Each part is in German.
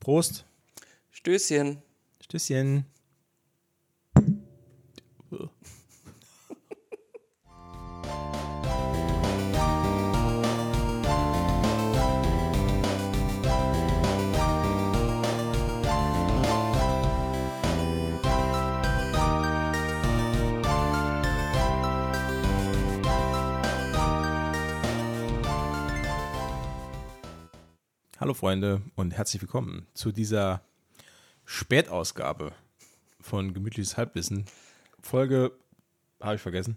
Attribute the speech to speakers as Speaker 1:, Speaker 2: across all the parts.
Speaker 1: Prost.
Speaker 2: Stößchen.
Speaker 1: Stößchen. Hallo Freunde und herzlich willkommen zu dieser Spätausgabe von Gemütliches Halbwissen. Folge, habe ich vergessen.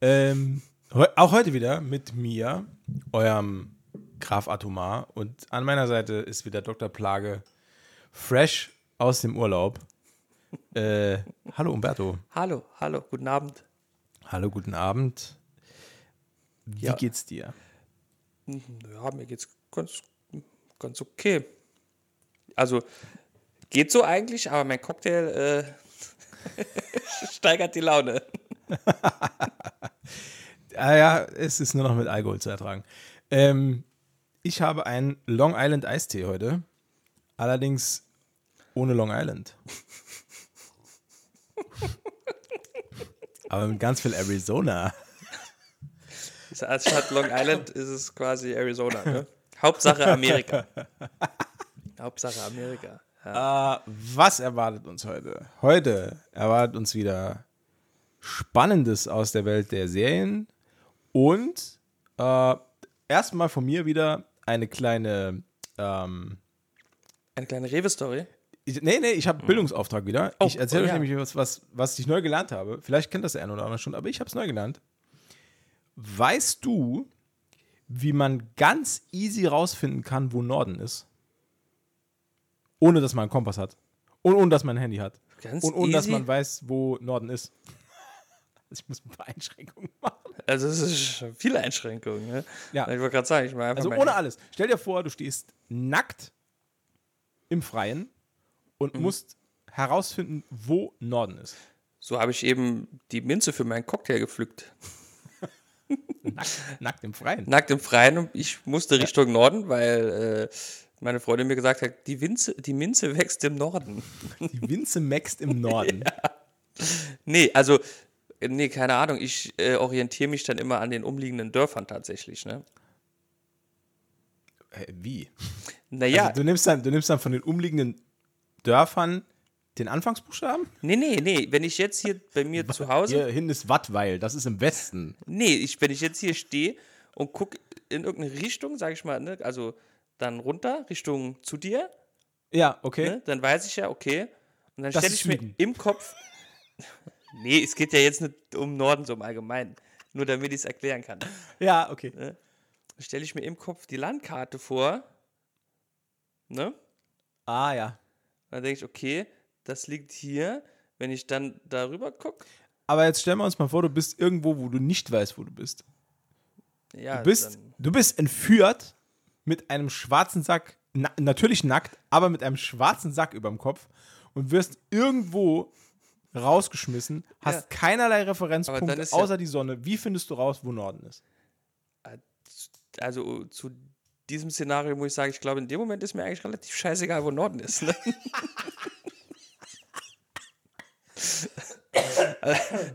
Speaker 1: Ähm, heu auch heute wieder mit mir, eurem Graf Atomar. Und an meiner Seite ist wieder Dr. Plage, fresh aus dem Urlaub. Äh, hallo Umberto.
Speaker 2: Hallo, hallo, guten Abend.
Speaker 1: Hallo, guten Abend. Wie
Speaker 2: Ja.
Speaker 1: geht's dir?
Speaker 2: Ja, mir geht's ganz, ganz okay. Also, geht so eigentlich, aber mein Cocktail äh, steigert die Laune.
Speaker 1: Ah ja, es ist nur noch mit Alkohol zu ertragen. Ähm, ich habe einen Long Island Eistee heute. Allerdings ohne Long Island. Aber mit ganz viel Arizona.
Speaker 2: Als Stadt Long Island ist es quasi Arizona. Ne? Hauptsache Amerika. Hauptsache Amerika. Ja.
Speaker 1: Äh, was erwartet uns heute? Heute erwartet uns wieder Spannendes aus der Welt der Serien und äh, erstmal von mir wieder eine kleine ähm,
Speaker 2: Eine kleine Rewe-Story.
Speaker 1: Nee, nee, ich habe einen Bildungsauftrag wieder.
Speaker 2: Oh,
Speaker 1: ich erzähle
Speaker 2: oh,
Speaker 1: euch
Speaker 2: ja.
Speaker 1: nämlich was, was, was ich neu gelernt habe. Vielleicht kennt das der eine oder andere schon, aber ich habe es neu gelernt. Weißt du, wie man ganz easy rausfinden kann, wo Norden ist? Ohne, dass man einen Kompass hat. Und ohne, dass man ein Handy hat.
Speaker 2: Ganz
Speaker 1: Und ohne, dass
Speaker 2: easy?
Speaker 1: man weiß, wo Norden ist. Also ich muss ein paar Einschränkungen machen.
Speaker 2: Also, es ist schon viele Einschränkungen. Ne?
Speaker 1: Ja.
Speaker 2: Ich wollte gerade sagen, ich mache einfach
Speaker 1: Also ohne alles. Stell dir vor, du stehst nackt im Freien und
Speaker 2: Mhm.
Speaker 1: musst herausfinden, wo Norden ist.
Speaker 2: So habe ich eben die Minze für meinen Cocktail gepflückt.
Speaker 1: Nackt, nackt im Freien.
Speaker 2: Nackt im Freien und ich musste Richtung Norden, weil äh, meine Freundin mir gesagt hat, die, Winze, die Minze wächst im Norden.
Speaker 1: Die Winze mäxt im Norden.
Speaker 2: Nee, also, nee, keine Ahnung. Ich äh, orientiere mich dann immer an den umliegenden Dörfern tatsächlich. Ne?
Speaker 1: Wie?
Speaker 2: Naja,
Speaker 1: Also du, nimmst dann, du nimmst dann von den umliegenden Dörfern den Anfangsbuchstaben?
Speaker 2: nee, nee, nee. Wenn ich jetzt hier bei mir zu Hause,
Speaker 1: Hier hinten ist Wattweil, das ist im Westen.
Speaker 2: nee, ich, wenn ich jetzt hier stehe und gucke in irgendeine Richtung, sage ich mal, ne, also dann runter, Richtung zu dir,
Speaker 1: Ja, okay.
Speaker 2: ne, dann weiß ich ja, okay. Und dann stelle ich mir
Speaker 1: Süden.
Speaker 2: im Kopf. nee, es geht ja jetzt nicht um Norden so im Allgemeinen. Nur damit ich es erklären kann.
Speaker 1: Ja, okay.
Speaker 2: Stelle ich mir im Kopf die Landkarte vor. Ne?
Speaker 1: Ah, ja.
Speaker 2: Dann denke ich, okay, das liegt hier. Wenn ich dann darüber gucke,
Speaker 1: Aber jetzt stellen wir uns mal vor, du bist irgendwo, wo du nicht weißt, wo du bist.
Speaker 2: ja,
Speaker 1: Du bist, du bist entführt mit einem schwarzen Sack, na, natürlich nackt, aber mit einem schwarzen Sack über dem Kopf und wirst irgendwo rausgeschmissen, hast
Speaker 2: Ja.
Speaker 1: keinerlei Referenzpunkte
Speaker 2: ist ja-
Speaker 1: außer die Sonne. Wie findest du raus, wo Norden ist?
Speaker 2: also zu diesem Szenario muss ich sagen, ich glaube, in dem Moment ist mir eigentlich relativ scheißegal, wo Norden ist. Ne?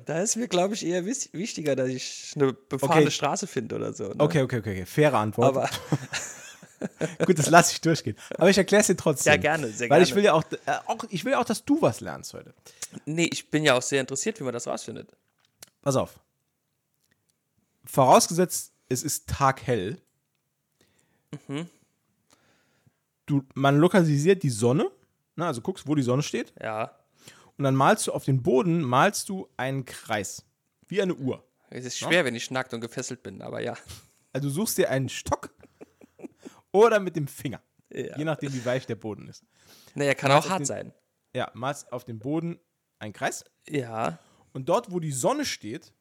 Speaker 2: da ist mir, glaube ich, eher wichtiger, dass ich eine befahrene
Speaker 1: Okay.
Speaker 2: Straße finde oder so. Ne?
Speaker 1: Okay, okay, okay, okay. Faire Antwort.
Speaker 2: Aber
Speaker 1: Gut, das lasse ich durchgehen. Aber ich erkläre es dir trotzdem.
Speaker 2: Ja, gerne, sehr
Speaker 1: Weil ich
Speaker 2: gerne.
Speaker 1: will ja auch, äh, auch, ich will ja auch, dass du was lernst heute.
Speaker 2: nee, ich bin ja auch sehr interessiert, wie man das rausfindet.
Speaker 1: Pass auf. Vorausgesetzt, es ist taghell.
Speaker 2: Mhm.
Speaker 1: Du, man lokalisiert die Sonne, na, also guckst, wo die Sonne steht,
Speaker 2: Ja,
Speaker 1: und dann malst du auf den Boden, malst du einen Kreis. Wie eine Uhr.
Speaker 2: es ist schwer, wenn ich nackt und gefesselt bin, aber ja.
Speaker 1: Also du suchst dir einen Stock oder mit dem Finger.
Speaker 2: Ja.
Speaker 1: Je nachdem, wie weich der Boden ist.
Speaker 2: Naja, kann auch hart
Speaker 1: den-
Speaker 2: sein.
Speaker 1: Ja, malst auf dem Boden einen Kreis.
Speaker 2: Ja,
Speaker 1: Und dort, wo die Sonne steht,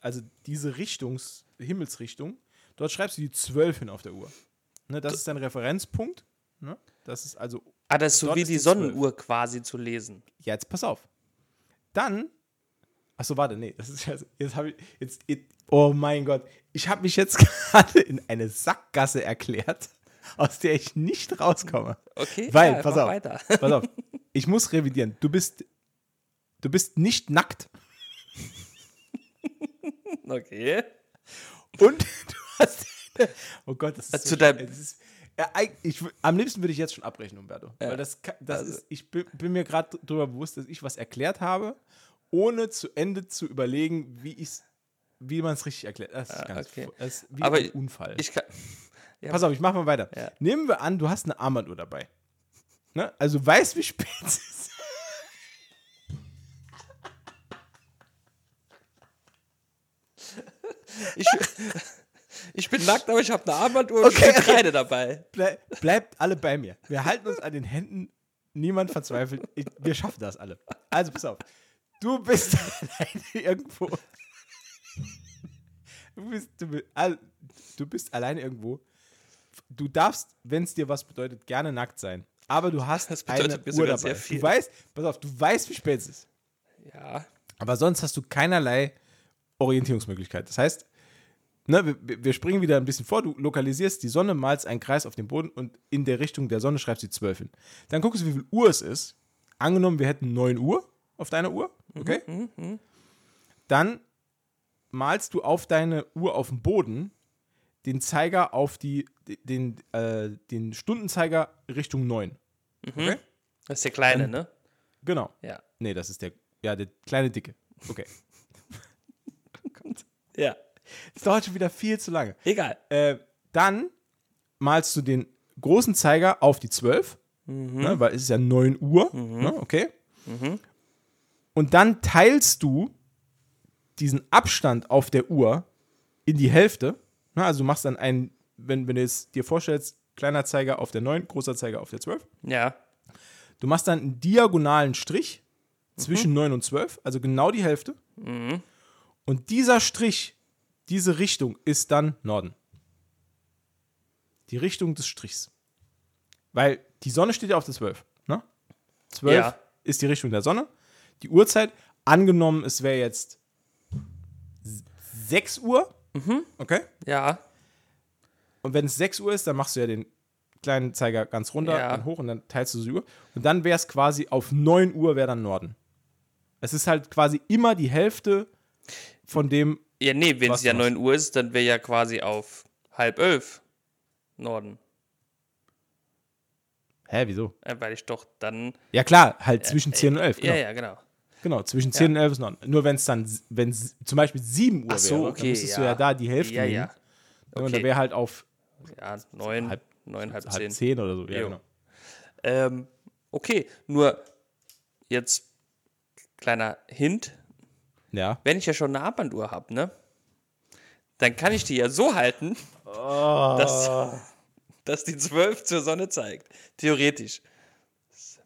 Speaker 1: also diese Richtungs Himmelsrichtung, dort schreibst du die 12 hin auf der Uhr. Ne, das ist dein Referenzpunkt. Ne? Das ist also,
Speaker 2: ah, das ist so
Speaker 1: Dort
Speaker 2: wie
Speaker 1: ist
Speaker 2: die
Speaker 1: die.
Speaker 2: Sonnenuhr quasi zu lesen.
Speaker 1: ja, jetzt pass auf. Dann, achso, warte, nee, das ist jetzt habe ich, jetzt, jetzt, oh mein Gott, ich habe mich jetzt gerade in eine Sackgasse erklärt. aus der ich nicht rauskomme.
Speaker 2: Okay,
Speaker 1: Weil,
Speaker 2: ja,
Speaker 1: pass auf,
Speaker 2: weiter.
Speaker 1: pass auf, ich muss revidieren. Du bist, du bist nicht nackt
Speaker 2: Okay.
Speaker 1: und du hast, oh Gott, das ist
Speaker 2: Also
Speaker 1: so
Speaker 2: zu deinem-.
Speaker 1: Das ist, ja, ich, am liebsten würde ich jetzt schon abbrechen, Umberto.
Speaker 2: Ja.
Speaker 1: Weil das, das
Speaker 2: Also-
Speaker 1: ist, ich bin, bin mir gerade darüber bewusst, dass ich was erklärt habe, ohne zu Ende zu überlegen, wie ich's, wie man es richtig erklärt. Das ist
Speaker 2: Ah,
Speaker 1: ganz
Speaker 2: okay.
Speaker 1: das ist wie
Speaker 2: Aber
Speaker 1: ein Unfall.
Speaker 2: Ich kann. Ja.
Speaker 1: Pass auf, ich mache mal weiter.
Speaker 2: Ja.
Speaker 1: Nehmen wir an, du hast eine Armbanduhr dabei. Ne? Also du weißt, wie spät es ist.
Speaker 2: Ich, ich bin nackt, aber ich habe eine Armbanduhr und
Speaker 1: Okay,
Speaker 2: okay, Kreide dabei.
Speaker 1: Ble bleibt alle bei mir. Wir halten uns an den Händen. Niemand verzweifelt. Ich, wir schaffen das alle. Also pass auf. Du bist alleine irgendwo. Du bist, du, bist, du bist alleine irgendwo. Du darfst, wenn es dir was bedeutet, gerne nackt sein. Aber du hast
Speaker 2: Das bedeutet
Speaker 1: eine Uhr dabei.
Speaker 2: sehr viel.
Speaker 1: Du weißt, pass auf, du weißt, wie spät es ist.
Speaker 2: Ja.
Speaker 1: Aber sonst hast du keinerlei Orientierungsmöglichkeit. Das heißt, ne, wir, wir springen wieder ein bisschen vor, du lokalisierst die Sonne, malst einen Kreis auf dem Boden und in der Richtung der Sonne schreibst du 12 hin. Dann guckst du, wie viel Uhr es ist. Angenommen, wir hätten 9 Uhr auf deiner Uhr, okay? Dann malst du auf deine Uhr auf dem Boden den Zeiger auf die, den, äh, den Stundenzeiger Richtung 9. Okay?
Speaker 2: Das ist der Kleine, ne?
Speaker 1: Genau.
Speaker 2: Ja.
Speaker 1: Nee, das ist der, ja, der kleine Dicke. Okay.
Speaker 2: Ja.
Speaker 1: Das dauert schon wieder viel zu lange.
Speaker 2: Egal.
Speaker 1: Äh, dann malst du den großen Zeiger auf die 12, ne, weil es ist ja 9 Uhr. Ne, okay. Und dann teilst du diesen Abstand auf der Uhr in die Hälfte. Ne, also du machst dann einen, wenn, wenn du es dir vorstellst, kleiner Zeiger auf der 9, großer Zeiger auf der 12.
Speaker 2: Ja.
Speaker 1: Du machst dann einen diagonalen Strich zwischen 9 und 12, also genau die Hälfte. Und dieser Strich, diese Richtung ist dann Norden. Die Richtung des Strichs. Weil die Sonne steht ja auf der 12. Ne? 12
Speaker 2: Ja.
Speaker 1: ist die Richtung der Sonne. Die Uhrzeit, angenommen, es wäre jetzt s- 6 Uhr. Okay.
Speaker 2: Ja.
Speaker 1: Und wenn es 6 Uhr ist, dann machst du ja den kleinen Zeiger ganz runter,
Speaker 2: Ja.
Speaker 1: dann hoch und dann teilst du die Uhr. Und dann wäre es quasi auf 9 Uhr wäre dann Norden. Es ist halt quasi immer die Hälfte von dem.
Speaker 2: Ja, nee, wenn es ja
Speaker 1: du machst.
Speaker 2: 9 Uhr ist, dann wäre ja quasi auf halb elf Norden.
Speaker 1: Hä, wieso?
Speaker 2: Äh, weil ich doch dann.
Speaker 1: Ja, klar, halt zwischen 10 und 11. Genau,
Speaker 2: Ja, ja, genau.
Speaker 1: genau zwischen 10 und 11 ist Norden. Nur wenn es dann, wenn es zum Beispiel 7 Uhr
Speaker 2: Ach so,
Speaker 1: wäre,
Speaker 2: okay,
Speaker 1: dann müsstest du
Speaker 2: ja.
Speaker 1: ja da die Hälfte
Speaker 2: Ja,
Speaker 1: nehmen.
Speaker 2: ja.
Speaker 1: Und da
Speaker 2: Okay.
Speaker 1: wäre halt auf
Speaker 2: Ja, neun,
Speaker 1: halb-
Speaker 2: neun, halb
Speaker 1: halb
Speaker 2: zehn.
Speaker 1: 10 oder so. Ja,
Speaker 2: Jo.
Speaker 1: genau.
Speaker 2: Ähm, okay, nur jetzt kleiner Hint.
Speaker 1: Ja.
Speaker 2: Wenn ich ja schon eine Armbanduhr habe, ne? Dann kann ich die ja so halten,
Speaker 1: Oh.
Speaker 2: dass, dass die 12 zur Sonne zeigt. Theoretisch.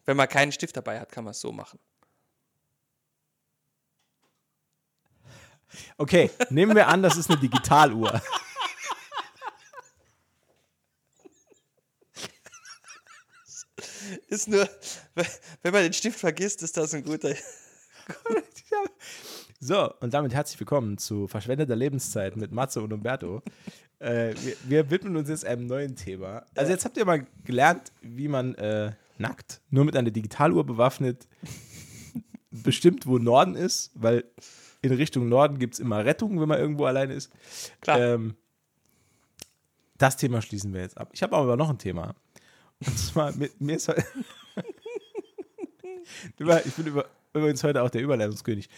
Speaker 2: Wenn man keinen Stift dabei hat, kann man es so machen.
Speaker 1: Okay, nehmen wir an, das ist eine Digitaluhr.
Speaker 2: Ist nur, wenn man den Stift vergisst, ist das ein guter.
Speaker 1: So, und damit herzlich willkommen zu Verschwendeter Lebenszeit mit Matze und Umberto. Äh, wir, wir widmen uns jetzt einem neuen Thema. Also jetzt habt ihr mal gelernt, wie man äh, nackt, nur mit einer Digitaluhr bewaffnet, bestimmt, wo Norden ist, weil in Richtung Norden gibt es immer Rettung, wenn man irgendwo alleine ist.
Speaker 2: Klar.
Speaker 1: Ähm, das Thema schließen wir jetzt ab. Ich habe aber noch ein Thema. Und zwar, mir, mir ist heute. Ich bin über, übrigens heute auch der Überleitungskönig.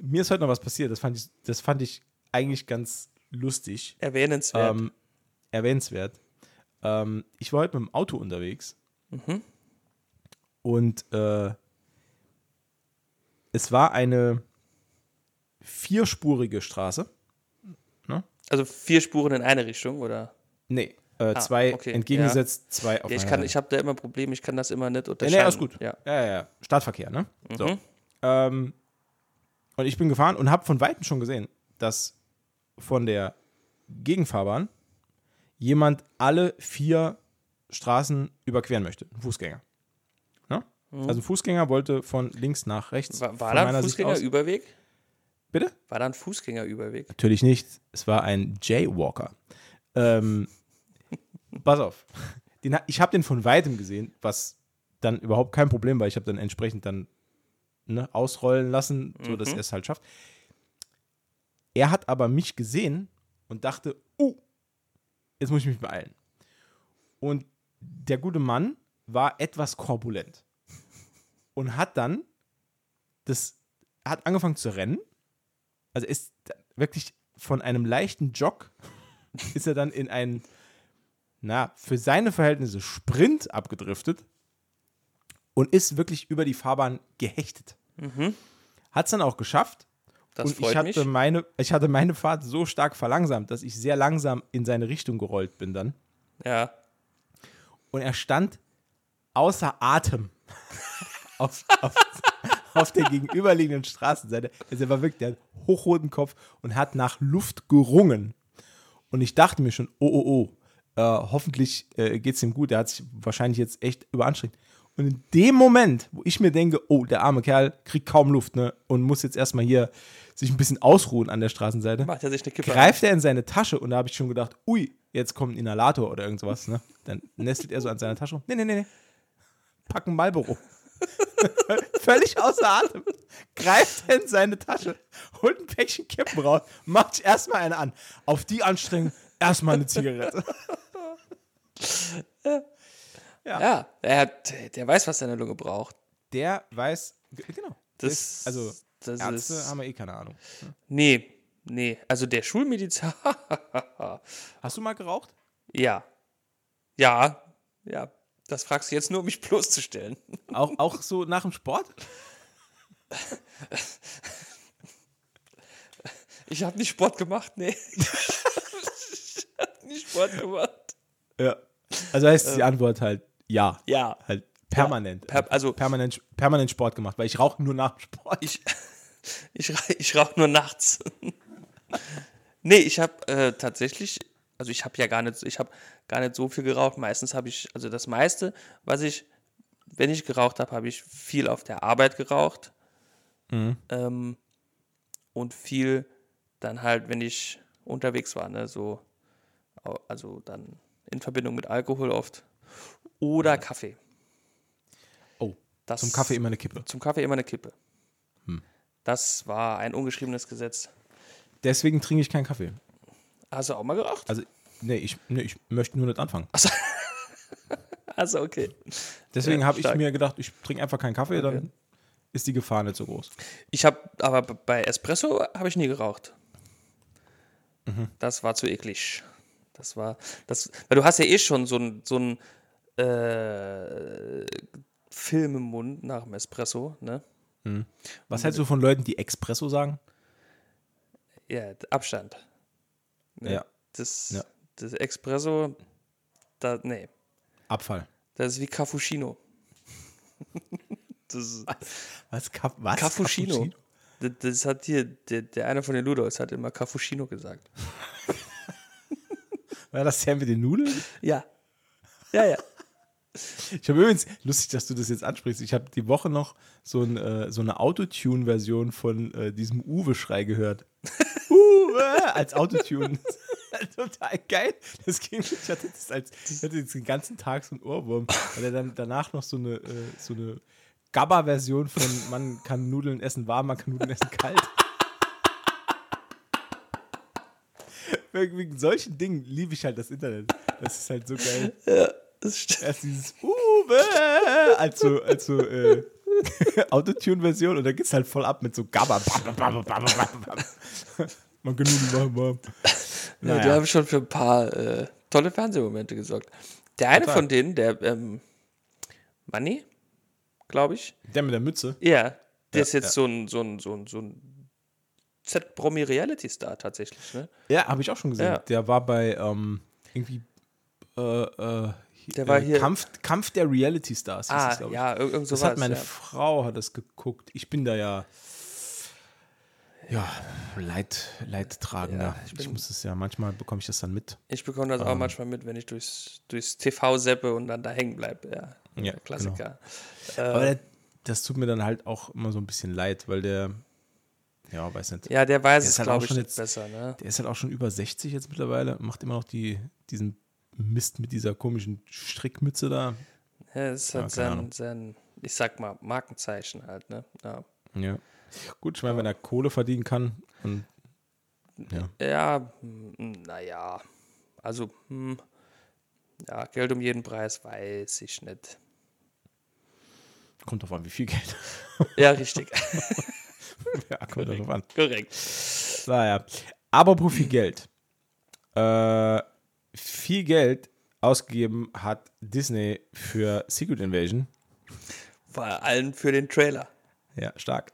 Speaker 1: Mir ist heute noch was passiert, das fand ich, das fand ich eigentlich ganz lustig,
Speaker 2: Erwähnenswert.
Speaker 1: ähm, erwähnenswert. Ähm, ich war heute mit dem Auto unterwegs und äh, es war eine vierspurige Straße.
Speaker 2: also vier Spuren in eine Richtung, oder?
Speaker 1: Nee, äh, zwei
Speaker 2: okay,
Speaker 1: entgegengesetzt, zwei auf
Speaker 2: Ja, ich kann, ich habe da immer Probleme, ich kann das immer nicht
Speaker 1: Ja,
Speaker 2: unterscheiden.
Speaker 1: nee, alles gut.
Speaker 2: Ja.
Speaker 1: ja, ja. Stadtverkehr, ne? So.
Speaker 2: Mhm.
Speaker 1: Ähm, und ich bin gefahren und habe von Weitem schon gesehen, dass von der Gegenfahrbahn jemand alle vier Straßen überqueren möchte. Ein Fußgänger. Ne? Also ein Fußgänger wollte von links nach rechts.
Speaker 2: Mhm. War, war da ein Fußgängerüberweg?
Speaker 1: Bitte?
Speaker 2: War da ein Fußgängerüberweg?
Speaker 1: Natürlich nicht. Es war ein Jaywalker. Ähm, pass auf. Den, ich habe den von weitem gesehen, was dann überhaupt kein Problem war. Ich habe dann entsprechend dann ne, ausrollen lassen, so dass er es halt schafft. Er hat aber mich gesehen und dachte, oh, jetzt muss ich mich beeilen. Und der gute Mann war etwas korpulent und hat dann das hat angefangen zu rennen. Also ist wirklich von einem leichten Jog ist er dann in einen na, für seine Verhältnisse Sprint abgedriftet und ist wirklich über die Fahrbahn gehechtet. Hat es dann auch geschafft.
Speaker 2: Das
Speaker 1: und
Speaker 2: freut
Speaker 1: ich hatte,
Speaker 2: mich.
Speaker 1: Meine, ich hatte meine Fahrt so stark verlangsamt, dass ich sehr langsam in seine Richtung gerollt bin dann.
Speaker 2: Ja.
Speaker 1: Und er stand außer Atem auf, auf, auf der gegenüberliegenden Straßenseite. Also er war wirklich, der hat hochroten Kopf und hat nach Luft gerungen. Und ich dachte mir schon, oh, oh, oh, äh, hoffentlich äh, geht es ihm gut. Der hat sich wahrscheinlich jetzt echt überanstrengt. Und in dem Moment, wo ich mir denke, oh, der arme Kerl kriegt kaum Luft ne, und muss jetzt erstmal hier sich ein bisschen ausruhen an der Straßenseite,
Speaker 2: Macht er sich eine Kippe.
Speaker 1: greift er in seine Tasche und da habe ich schon gedacht, ui, jetzt kommt ein Inhalator oder irgend sowas, ne? Dann nestelt er so an seiner Tasche rum. Nee, nee, nee, nee. Packen Marlboro. Völlig außer Atem. Greift er in seine Tasche, holt ein Päckchen Kippen raus, macht erstmal eine an. Auf die Anstrengung erstmal eine Zigarette.
Speaker 2: Ja, er hat, der weiß, was seine Lunge braucht.
Speaker 1: Der weiß, genau.
Speaker 2: Das,
Speaker 1: Ist- also
Speaker 2: das
Speaker 1: Ärzte
Speaker 2: ist,
Speaker 1: haben wir eh keine Ahnung.
Speaker 2: nee, nee. Also der Schulmediziner,
Speaker 1: Hast du mal geraucht?
Speaker 2: ja, ja, ja. Das fragst du jetzt nur, um mich bloßzustellen.
Speaker 1: Auch, auch so nach dem Sport?
Speaker 2: Ich habe nicht Sport gemacht, nee. ich habe nicht Sport gemacht.
Speaker 1: Ja. Also heißt die Antwort halt ja.
Speaker 2: Ja,
Speaker 1: Halt permanent.
Speaker 2: per- also-
Speaker 1: permanent, permanent Sport gemacht, weil ich rauche nur nach Sport.
Speaker 2: ich, ich, ich rauche nur nachts. nee, ich habe äh, tatsächlich, also ich habe ja gar nicht, ich habe gar nicht so viel geraucht. Meistens habe ich, also das meiste, was ich, wenn ich geraucht habe, habe ich viel auf der Arbeit geraucht. Ähm, und viel dann halt, wenn ich unterwegs war, ne, so, also dann in Verbindung mit Alkohol oft. Oder Kaffee.
Speaker 1: Oh,
Speaker 2: Das,
Speaker 1: zum Kaffee immer eine Kippe.
Speaker 2: Zum Kaffee immer eine Kippe. Das war ein ungeschriebenes Gesetz.
Speaker 1: Deswegen trinke ich keinen Kaffee.
Speaker 2: Hast du auch mal geraucht?
Speaker 1: Also, nee, ich, nee, ich möchte nur nicht anfangen.
Speaker 2: Also, okay.
Speaker 1: Deswegen
Speaker 2: Ja,
Speaker 1: habe ich mir gedacht, ich trinke einfach keinen Kaffee, dann ist die Gefahr nicht so groß.
Speaker 2: Ich habe, aber bei Espresso habe ich nie geraucht. Das war zu eklig. Das war, das, weil du hast ja eh schon so ein, so ein äh, Film im Mund nach dem Espresso, ne?
Speaker 1: Was hältst du von Leuten, die Espresso sagen?
Speaker 2: Ja, Abstand. Ne?
Speaker 1: Ja.
Speaker 2: Das,
Speaker 1: Ja.
Speaker 2: das Espresso, da, nee,
Speaker 1: Abfall.
Speaker 2: das ist wie Cappuccino. das
Speaker 1: Was? Ka was?
Speaker 2: Cappuccino. Das, das hat hier, der, der eine von den Ludos hat immer Cappuccino gesagt.
Speaker 1: War das der mit den Nudeln?
Speaker 2: Ja. Ja, ja.
Speaker 1: Ich habe übrigens, lustig, dass du das jetzt ansprichst, ich habe die Woche noch so, ein, äh, so eine Autotune-Version von äh, diesem Uwe-Schrei gehört. Uwe! Als Autotune. Total geil. Das ging, ich hatte das als, ich hatte jetzt den ganzen Tag so einen Ohrwurm, weil er dann danach noch so eine, äh, so eine Gabba-Version von man kann Nudeln essen warm, man kann Nudeln essen kalt. Wegen solchen Dingen liebe ich halt das Internet. Das ist halt so geil.
Speaker 2: Stimmt.
Speaker 1: Erst dieses Uwe als so, als so äh, Autotune-Version und dann geht's halt voll ab mit so Gabba. Man genug warm, warm.
Speaker 2: Ja, die
Speaker 1: Naja.
Speaker 2: haben schon für ein paar äh, tolle Fernsehmomente gesorgt. Der eine
Speaker 1: Total.
Speaker 2: von denen, der ähm, Manni, glaube ich,
Speaker 1: Der mit der Mütze.
Speaker 2: ja, der
Speaker 1: Ja,
Speaker 2: ist jetzt
Speaker 1: ja.
Speaker 2: so ein, so ein, so ein, so ein Z-Promi-Reality-Star tatsächlich, ne?
Speaker 1: Ja, habe ich auch schon gesehen.
Speaker 2: Ja.
Speaker 1: Der war bei ähm, irgendwie äh, äh,
Speaker 2: Der war
Speaker 1: äh,
Speaker 2: hier-
Speaker 1: Kampf, Kampf der Reality Stars.
Speaker 2: Ah,
Speaker 1: ich.
Speaker 2: ja, ir- irgend
Speaker 1: Das
Speaker 2: sowas.
Speaker 1: hat meine
Speaker 2: ja.
Speaker 1: Frau hat das geguckt. Ich bin da ja ja Leid, Leidtragender.
Speaker 2: Ja, ich
Speaker 1: ich,
Speaker 2: bin-
Speaker 1: muss es ja manchmal bekomme ich das dann mit.
Speaker 2: Ich bekomme das auch manchmal mit, wenn ich durchs, durchs TV seppe und dann da hängen bleibe. Ja,
Speaker 1: Ja,
Speaker 2: Klassiker.
Speaker 1: Aber der, das tut mir dann halt auch immer so ein bisschen leid, weil der, ja, weiß nicht,
Speaker 2: Ja, der weiß
Speaker 1: Der
Speaker 2: es,
Speaker 1: ist halt
Speaker 2: glaube
Speaker 1: auch
Speaker 2: ich,
Speaker 1: jetzt-
Speaker 2: besser, ne?
Speaker 1: der ist halt auch schon über 60 jetzt mittlerweile, macht immer noch die, diesen Mist mit dieser komischen Strickmütze da.
Speaker 2: Ja, das ist halt sein, sein, ich sag mal, Markenzeichen halt, ne? Ja.
Speaker 1: Ja. Gut, ich meine, wenn er Kohle verdienen kann und ja.
Speaker 2: Ja, naja. Also, hm, ja, Geld um jeden Preis, weiß ich nicht.
Speaker 1: kommt drauf an, wie viel Geld.
Speaker 2: Ja, richtig.
Speaker 1: ja, kommt drauf an.
Speaker 2: Korrekt.
Speaker 1: Naja. Aber pro viel Geld. Äh, viel Geld ausgegeben hat Disney für Secret Invasion.
Speaker 2: Vor allem für den Trailer.
Speaker 1: Ja, stark.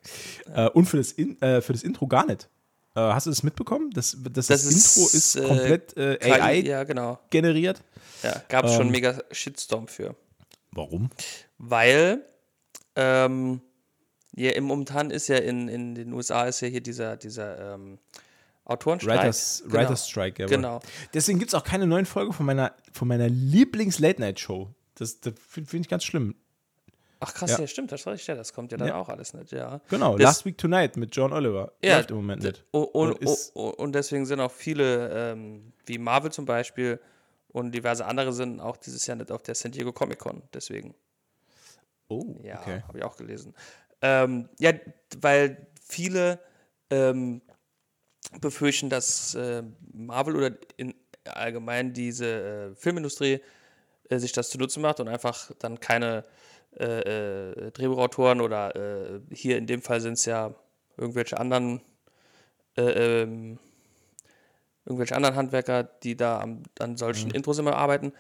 Speaker 1: Äh, und für das, In äh, für das Intro gar nicht. Äh, hast du das mitbekommen? Das, das, das,
Speaker 2: Das
Speaker 1: Intro
Speaker 2: ist,
Speaker 1: ist
Speaker 2: äh,
Speaker 1: komplett äh,
Speaker 2: KI,
Speaker 1: AI
Speaker 2: Ja, genau.
Speaker 1: generiert.
Speaker 2: Ja, gab es schon
Speaker 1: Ähm.
Speaker 2: mega Shitstorm für.
Speaker 1: Warum?
Speaker 2: Weil, ähm, ja, im momentan ist ja in, in den USA ist ja hier dieser, dieser ähm, Autorenstreik.
Speaker 1: Writers,
Speaker 2: Genau.
Speaker 1: Writers Strike, ja.
Speaker 2: Genau.
Speaker 1: Deswegen gibt es auch keine neuen Folge von meiner, von meiner Lieblings-Late-Night-Show. Das, das finde find ich ganz schlimm.
Speaker 2: Ach krass,
Speaker 1: Ja.
Speaker 2: ja, stimmt, das recht, ja, das kommt ja dann
Speaker 1: Ja.
Speaker 2: auch alles nicht, ja.
Speaker 1: Genau,
Speaker 2: Das-
Speaker 1: Last Week Tonight mit John Oliver.
Speaker 2: Ja,
Speaker 1: Läuft im Moment nicht.
Speaker 2: Und, und,
Speaker 1: Und ist-
Speaker 2: und, und deswegen sind auch viele, ähm, wie Marvel zum Beispiel und diverse andere sind auch dieses Jahr nicht auf der San Diego Comic Con, deswegen.
Speaker 1: Oh,
Speaker 2: Ja,
Speaker 1: okay.
Speaker 2: habe ich auch gelesen. Ähm, ja, weil viele ähm, befürchten, dass äh, Marvel oder in allgemein diese äh, Filmindustrie äh, sich das zunutze macht und einfach dann keine äh, äh, Drehbuchautoren oder äh, hier in dem Fall sind es ja irgendwelche anderen äh, ähm, irgendwelche anderen Handwerker, die da am, an solchen Intros immer arbeiten,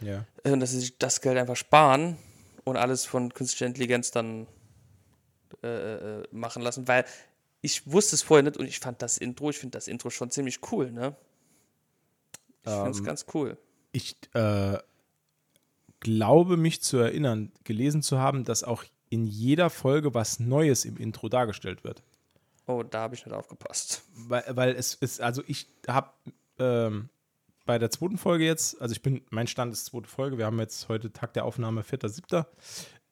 Speaker 1: Ja.
Speaker 2: äh, dass sie sich das Geld einfach sparen und alles von künstlicher Intelligenz dann äh, machen lassen, weil ich wusste es vorher nicht und ich fand das Intro, ich finde das Intro schon ziemlich cool, ne? Ich finde es
Speaker 1: Ähm,
Speaker 2: ganz cool.
Speaker 1: Ich äh, glaube mich zu erinnern, gelesen zu haben, dass auch in jeder Folge was Neues im Intro dargestellt wird.
Speaker 2: Oh, da habe ich nicht aufgepasst.
Speaker 1: Weil, weil es ist, also ich habe ähm, bei der zweiten Folge jetzt, also ich bin, mein Stand ist zweite Folge, wir haben jetzt heute Tag der Aufnahme, 4.7.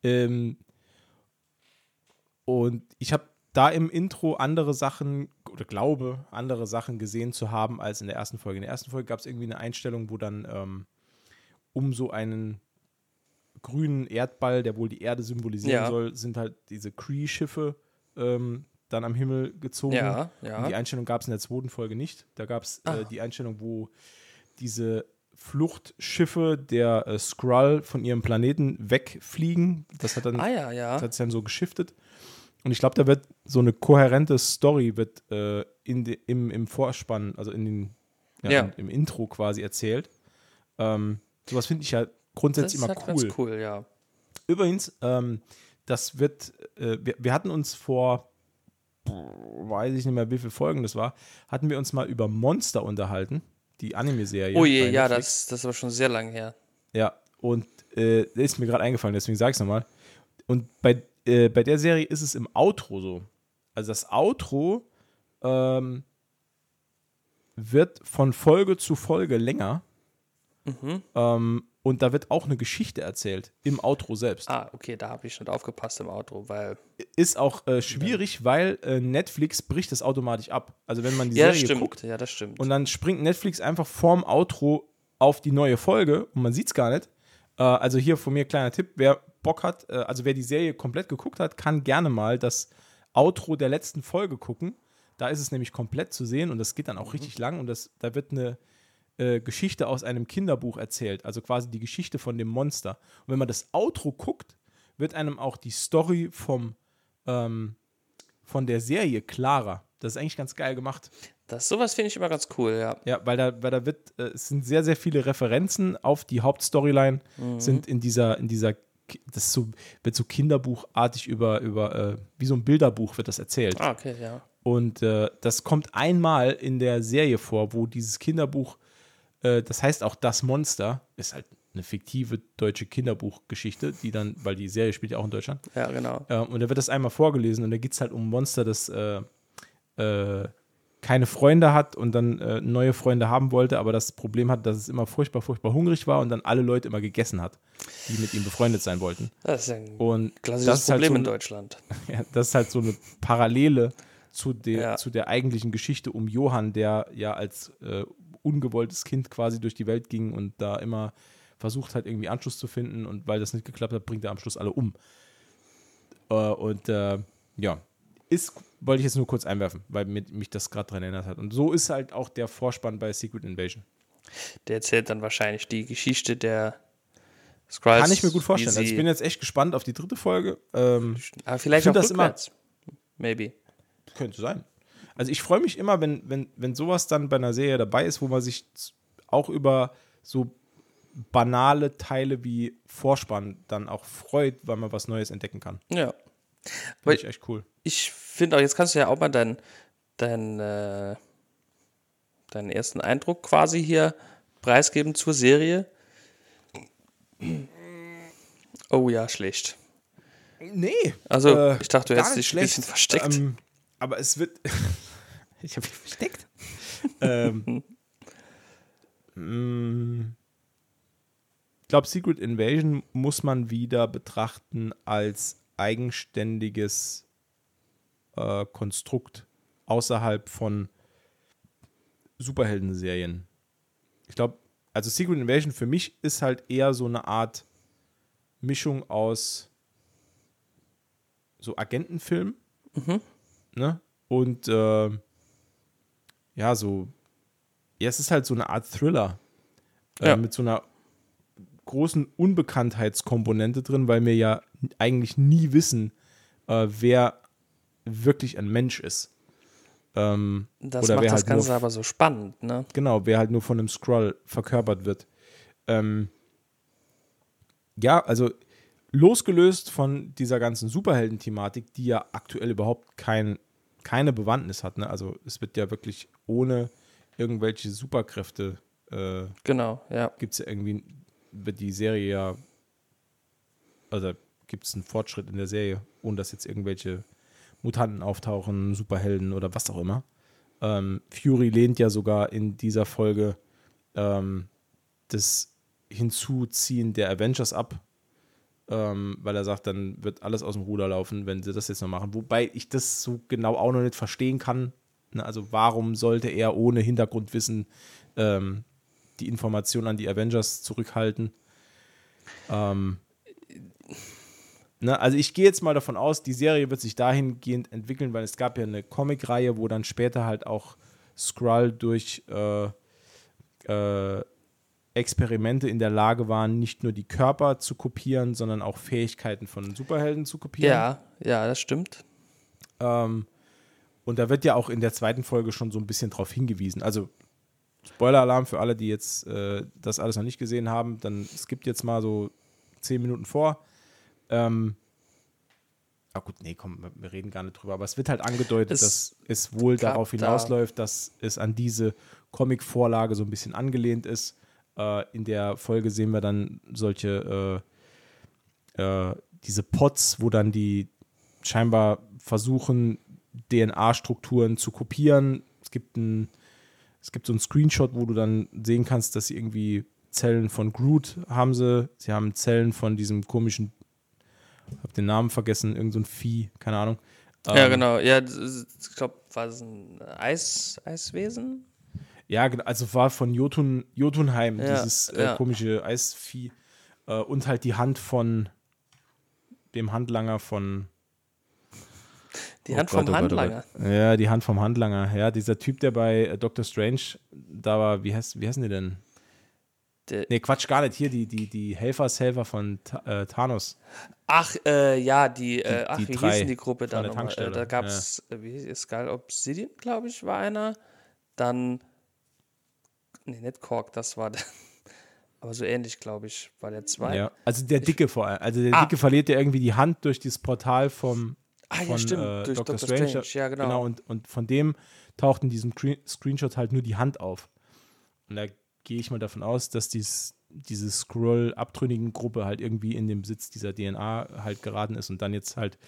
Speaker 1: Ähm, und ich habe da im Intro andere Sachen oder glaube, andere Sachen gesehen zu haben als in der ersten Folge. In der ersten Folge gab es irgendwie eine Einstellung, wo dann ähm, um so einen grünen Erdball, der wohl die Erde symbolisieren
Speaker 2: Ja.
Speaker 1: soll, sind halt diese Cree-Schiffe ähm, dann am Himmel gezogen.
Speaker 2: Ja,
Speaker 1: Und
Speaker 2: ja.
Speaker 1: die Einstellung gab es in der zweiten Folge nicht. Da gab es
Speaker 2: Ah.
Speaker 1: äh, die Einstellung, wo diese Fluchtschiffe der äh, Skrull von ihrem Planeten wegfliegen. Das hat dann
Speaker 2: Ah ja, ja.
Speaker 1: das hat sich dann so geschiftet. Und ich glaube, da wird so eine kohärente Story wird äh, in de, im, im Vorspann, also in den, ja,
Speaker 2: Ja.
Speaker 1: im, im Intro quasi erzählt. Ähm, sowas finde ich ja
Speaker 2: Das
Speaker 1: grundsätzlich
Speaker 2: ist
Speaker 1: immer
Speaker 2: halt
Speaker 1: cool.
Speaker 2: ganz cool, ja.
Speaker 1: Übrigens, ähm, das wird, äh, wir, wir hatten uns vor, weiß ich nicht mehr, wie viele Folgen das war, hatten wir uns mal über Monster unterhalten, die Anime-Serie.
Speaker 2: Oh je, ja, das, das aber schon sehr lange her.
Speaker 1: Ja, und äh, das ist mir gerade eingefallen, deswegen sage ich es nochmal. Und bei, äh, bei der Serie ist es im Outro so. Also das Outro ähm, wird von Folge zu Folge länger.
Speaker 2: Mhm.
Speaker 1: Ähm, und da wird auch eine Geschichte erzählt im Outro selbst.
Speaker 2: Ah, okay, da habe ich nicht aufgepasst im Outro, weil.
Speaker 1: Ist auch äh, schwierig, weil äh, Netflix bricht das automatisch ab. Also wenn man die
Speaker 2: Ja,
Speaker 1: Serie
Speaker 2: stimmt.
Speaker 1: guckt
Speaker 2: Ja, das stimmt.
Speaker 1: und dann springt Netflix einfach vorm Outro auf die neue Folge und man sieht es gar nicht. Äh, also hier von mir kleiner Tipp, wer Bock hat, äh, also wer die Serie komplett geguckt hat, kann gerne mal das Outro der letzten Folge gucken. Da ist es nämlich komplett zu sehen und das geht dann auch richtig lang und das, da wird eine äh, Geschichte aus einem Kinderbuch erzählt, also quasi die Geschichte von dem Monster. Und wenn man das Outro guckt, wird einem auch die Story vom, ähm, von der Serie klarer. Das ist eigentlich ganz geil gemacht.
Speaker 2: das, sowas finde ich immer ganz cool, ja.
Speaker 1: Ja, weil da, weil da wird, äh, es sind sehr, sehr viele Referenzen auf die Hauptstoryline, sind in dieser, in dieser, das ist so, wird so kinderbuchartig über, über, äh, wie so ein Bilderbuch wird das erzählt.
Speaker 2: Ah, okay, ja.
Speaker 1: Und äh, das kommt einmal in der Serie vor, wo dieses Kinderbuch, äh, das heißt auch Das Monster, ist halt eine fiktive deutsche Kinderbuchgeschichte, die dann, weil die Serie spielt ja auch in Deutschland,
Speaker 2: Ja, genau.
Speaker 1: ähm, und da wird das einmal vorgelesen und da geht es halt um ein Monster, das äh, äh, keine Freunde hat und dann äh, neue Freunde haben wollte, aber das Problem hat, dass es immer furchtbar, furchtbar hungrig war und dann alle Leute immer gegessen hat, die mit ihm befreundet sein wollten.
Speaker 2: Das ist ja ein
Speaker 1: Und
Speaker 2: klassisches
Speaker 1: halt
Speaker 2: Problem
Speaker 1: so
Speaker 2: in Deutschland.
Speaker 1: ja, das ist halt so eine Parallele zu der,
Speaker 2: Ja.
Speaker 1: zu der eigentlichen Geschichte um Johann, der ja als äh, ungewolltes Kind quasi durch die Welt ging und da immer versucht hat, irgendwie Anschluss zu finden und weil das nicht geklappt hat, bringt er am Schluss alle um. Äh, und äh, ja, ist, wollte ich jetzt nur kurz einwerfen, weil mich das gerade daran erinnert hat. Und so ist halt auch der Vorspann bei Secret Invasion.
Speaker 2: Der erzählt dann wahrscheinlich die Geschichte der Skrulls.
Speaker 1: Kann ich mir gut vorstellen. Also ich bin jetzt echt gespannt auf die dritte Folge. Ähm,
Speaker 2: Aber vielleicht auch
Speaker 1: das
Speaker 2: rückwärts. Immer, Maybe.
Speaker 1: Könnte sein. Also ich freue mich immer, wenn, wenn, wenn sowas dann bei einer Serie dabei ist, wo man sich auch über so banale Teile wie Vorspann dann auch freut, weil man was Neues entdecken kann.
Speaker 2: Ja.
Speaker 1: Finde ich echt cool.
Speaker 2: Ich finde auch, jetzt kannst du ja auch mal deinen dein, äh, deinen ersten Eindruck quasi hier preisgeben zur Serie. Oh ja, schlecht.
Speaker 1: Nee.
Speaker 2: Also, äh, ich dachte, du hättest dich schlecht. ein bisschen versteckt. Ähm,
Speaker 1: aber es wird. ich habe mich versteckt. ähm, ich glaube, Secret Invasion muss man wieder betrachten als eigenständiges äh, Konstrukt außerhalb von Superhelden-Serien. Ich glaube, also Secret Invasion für mich ist halt eher so eine Art Mischung aus so Agentenfilm mhm. ne? und äh, ja, so ja, es ist halt so eine Art Thriller äh, ja. mit so einer großen Unbekanntheitskomponente drin, weil wir ja eigentlich nie wissen, äh, wer wirklich ein Mensch ist.
Speaker 2: Ähm, das macht das halt Ganze aber so spannend, ne?
Speaker 1: Genau, wer halt nur von einem Scroll verkörpert wird. Ähm, ja, also losgelöst von dieser ganzen Superhelden-Thematik, die ja aktuell überhaupt kein, keine Bewandtnis hat. Ne? Also es wird ja wirklich ohne irgendwelche Superkräfte. Äh,
Speaker 2: genau, ja.
Speaker 1: Gibt es ja irgendwie, wird die Serie ja, also gibt es einen Fortschritt in der Serie, ohne dass jetzt irgendwelche Mutanten auftauchen, Superhelden oder was auch immer. Ähm, Fury lehnt ja sogar in dieser Folge ähm, das Hinzuziehen der Avengers ab, ähm, weil er sagt, dann wird alles aus dem Ruder laufen, wenn sie das jetzt noch machen. Wobei ich das so genau auch noch nicht verstehen kann. Ne? Also warum sollte er ohne Hintergrundwissen ähm, die Information an die Avengers zurückhalten? Ähm, Ne, also ich gehe jetzt mal davon aus, die Serie wird sich dahingehend entwickeln, weil es gab ja eine Comicreihe, wo dann später halt auch Skrull durch äh, äh, Experimente in der Lage waren, nicht nur die Körper zu kopieren, sondern auch Fähigkeiten von Superhelden zu kopieren.
Speaker 2: Ja, ja, das stimmt.
Speaker 1: Ähm, und da wird ja auch in der zweiten Folge schon so ein bisschen drauf hingewiesen. Also Spoiler-Alarm für alle, die jetzt äh, das alles noch nicht gesehen haben, dann gibt jetzt mal so zehn Minuten vor ähm, Ah gut, nee, komm, wir reden gar nicht drüber. Aber es wird halt angedeutet, es dass es wohl darauf hinausläuft, da. dass es an diese Comic-Vorlage so ein bisschen angelehnt ist. Äh, in der Folge sehen wir dann solche, äh, äh, diese Pots, wo dann die scheinbar versuchen, DNA-Strukturen zu kopieren. Es gibt, ein, es gibt so einen Screenshot, wo du dann sehen kannst, dass sie irgendwie Zellen von Groot haben sie. Sie haben Zellen von diesem komischen hab den Namen vergessen, irgend so ein Vieh, keine Ahnung.
Speaker 2: Ja, ähm, genau. Ja, ich glaube, war das ein Eis, Eiswesen?
Speaker 1: Ja, also war von Jotun, Jotunheim, ja, dieses äh, ja. komische Eisvieh. Äh, und halt die Hand von dem Handlanger von.
Speaker 2: Die oh Hand Gott, vom oh Gott, oh Handlanger.
Speaker 1: Ja, die Hand vom Handlanger. Ja, dieser Typ, der bei Doctor Strange da war, wie heißt, wie heißen die denn? Der nee, Quatsch, gar nicht. Hier, die, die, die Helfershelfer von äh, Thanos.
Speaker 2: Ach, äh, ja, die, äh, ach, die wie hieß denn die Gruppe da nochmal? Äh, da gab es, ja. Äh, wie hieß Skull Obsidian, glaube ich, war einer. Dann, nee, nicht Kork, das war der. Aber so ähnlich, glaube ich, war der zwei. Ja,
Speaker 1: also der Dicke vor allem. Also der ah. Dicke verliert ja irgendwie die Hand durch dieses Portal vom
Speaker 2: ah, ja, von, stimmt, äh, durch Dr. Strange. Strange. Ja, genau.
Speaker 1: genau und, und von dem taucht in diesem Screenshot halt nur die Hand auf. Und da gehe ich mal davon aus, dass dies, diese Scroll-abtrünnigen Gruppe halt irgendwie in den Besitz dieser DNA halt geraten ist und dann jetzt halt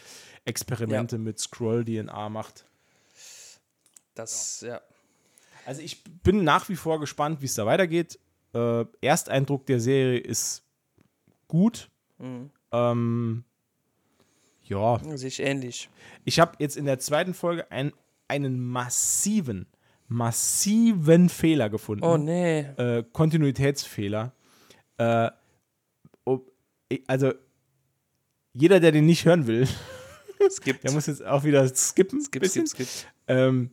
Speaker 1: Experimente ja. mit Scroll-DNA macht.
Speaker 2: Das, ja.
Speaker 1: Also ich bin nach wie vor gespannt, wie es da weitergeht. Äh, Ersteindruck der Serie ist gut. Mhm. Ähm, ja.
Speaker 2: Sich ähnlich.
Speaker 1: Ich habe jetzt in der zweiten Folge ein, einen massiven, massiven Fehler gefunden.
Speaker 2: Oh nee.
Speaker 1: äh, Kontinuitätsfehler. Äh, also, jeder, der den nicht hören will, der muss jetzt auch wieder skippen.
Speaker 2: gibt,
Speaker 1: bisschen.
Speaker 2: gibt.
Speaker 1: Ähm,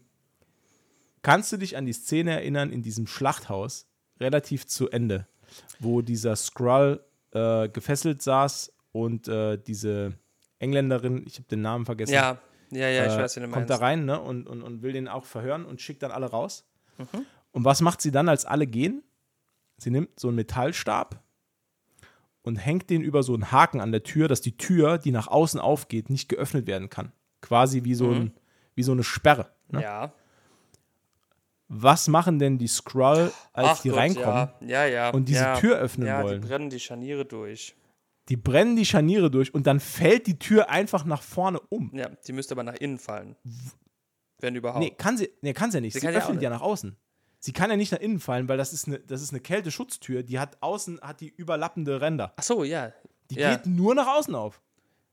Speaker 1: kannst du dich an die Szene erinnern in diesem Schlachthaus, relativ zu Ende, wo dieser Skrull äh, gefesselt saß und äh, diese Engländerin, ich habe den Namen vergessen,
Speaker 2: Ja, ja, ja, ich
Speaker 1: äh,
Speaker 2: weiß, wie du
Speaker 1: kommt
Speaker 2: meinst.
Speaker 1: da rein ne, und, und, und will den auch verhören und schickt dann alle raus.
Speaker 2: Mhm.
Speaker 1: Und was macht sie dann, als alle gehen? Sie nimmt so einen Metallstab und hängt den über so einen Haken an der Tür, dass die Tür, die nach außen aufgeht, nicht geöffnet werden kann. Quasi wie so, ein, wie so eine Sperre. Ne?
Speaker 2: Mhm. Ja.
Speaker 1: Was machen denn die Skrull, als
Speaker 2: Ach
Speaker 1: die
Speaker 2: Gott,
Speaker 1: reinkommen
Speaker 2: Ja, ja, ja.
Speaker 1: und diese
Speaker 2: ja.
Speaker 1: Tür öffnen
Speaker 2: ja,
Speaker 1: wollen?
Speaker 2: die brennen die Scharniere durch.
Speaker 1: Die brennen die Scharniere durch und dann fällt die Tür einfach nach vorne um.
Speaker 2: Ja, die müsste aber nach innen fallen. Wenn überhaupt.
Speaker 1: Nee, kann sie, nee, kann sie ja nicht.
Speaker 2: Sie
Speaker 1: Sie,
Speaker 2: kann ja
Speaker 1: öffnet
Speaker 2: nicht.
Speaker 1: ja nach außen. Sie kann ja nicht nach innen fallen, weil das ist eine, das ist eine Kälteschutztür, die hat außen, hat die überlappende Ränder.
Speaker 2: Ach so, ja.
Speaker 1: Die
Speaker 2: ja.
Speaker 1: geht nur nach außen auf.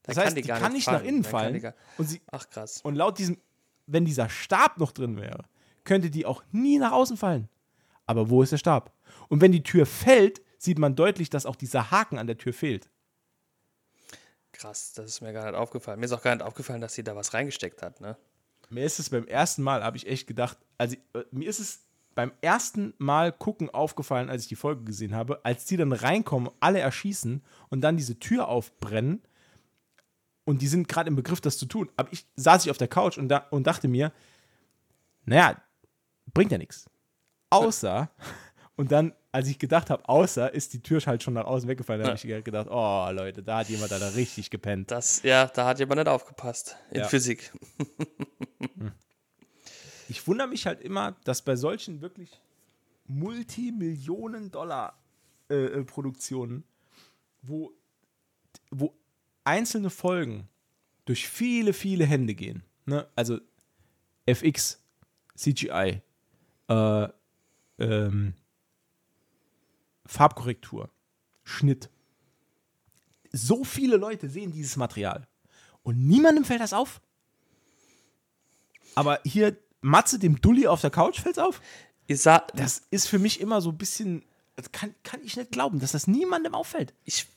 Speaker 1: Das
Speaker 2: Dann
Speaker 1: heißt, die, kann nicht nach innen
Speaker 2: Dann kann
Speaker 1: fallen.
Speaker 2: die gar-
Speaker 1: Und, sie,
Speaker 2: Ach krass.
Speaker 1: und laut diesem, wenn dieser Stab noch drin wäre, könnte die auch nie nach außen fallen. Aber wo ist der Stab? Und wenn die Tür fällt, sieht man deutlich, dass auch dieser Haken an der Tür fehlt.
Speaker 2: Krass, das ist mir gar nicht aufgefallen. Mir ist auch gar nicht aufgefallen, dass sie da was reingesteckt hat, ne?
Speaker 1: Mir ist es beim ersten Mal, habe ich echt gedacht, also äh, mir ist es beim ersten Mal gucken aufgefallen, als ich die Folge gesehen habe, als die dann reinkommen, alle erschießen und dann diese Tür aufbrennen und die sind gerade im Begriff, das zu tun. Aber ich saß ich auf der Couch und, da, und dachte mir, naja, bringt ja nichts. Außer, und dann, als ich gedacht habe, außer, ist die Tür halt schon nach außen weggefallen. Da habe ich gedacht, oh Leute, da hat jemand da richtig gepennt.
Speaker 2: Das, ja, da hat jemand nicht aufgepasst. In
Speaker 1: Ja.
Speaker 2: Physik.
Speaker 1: Ich wundere mich halt immer, dass bei solchen wirklich Multimillionen-Dollar-Produktionen, wo, wo einzelne Folgen durch viele, viele Hände gehen, ne? also FX, CGI, äh, ähm, Farbkorrektur, Schnitt. So viele Leute sehen dieses Material und niemandem fällt das auf. Aber hier, Matze, dem Dulli auf der Couch, fällt's auf? Das ist für mich immer so ein bisschen. Das kann, kann ich nicht glauben, dass das niemandem auffällt.
Speaker 2: ich,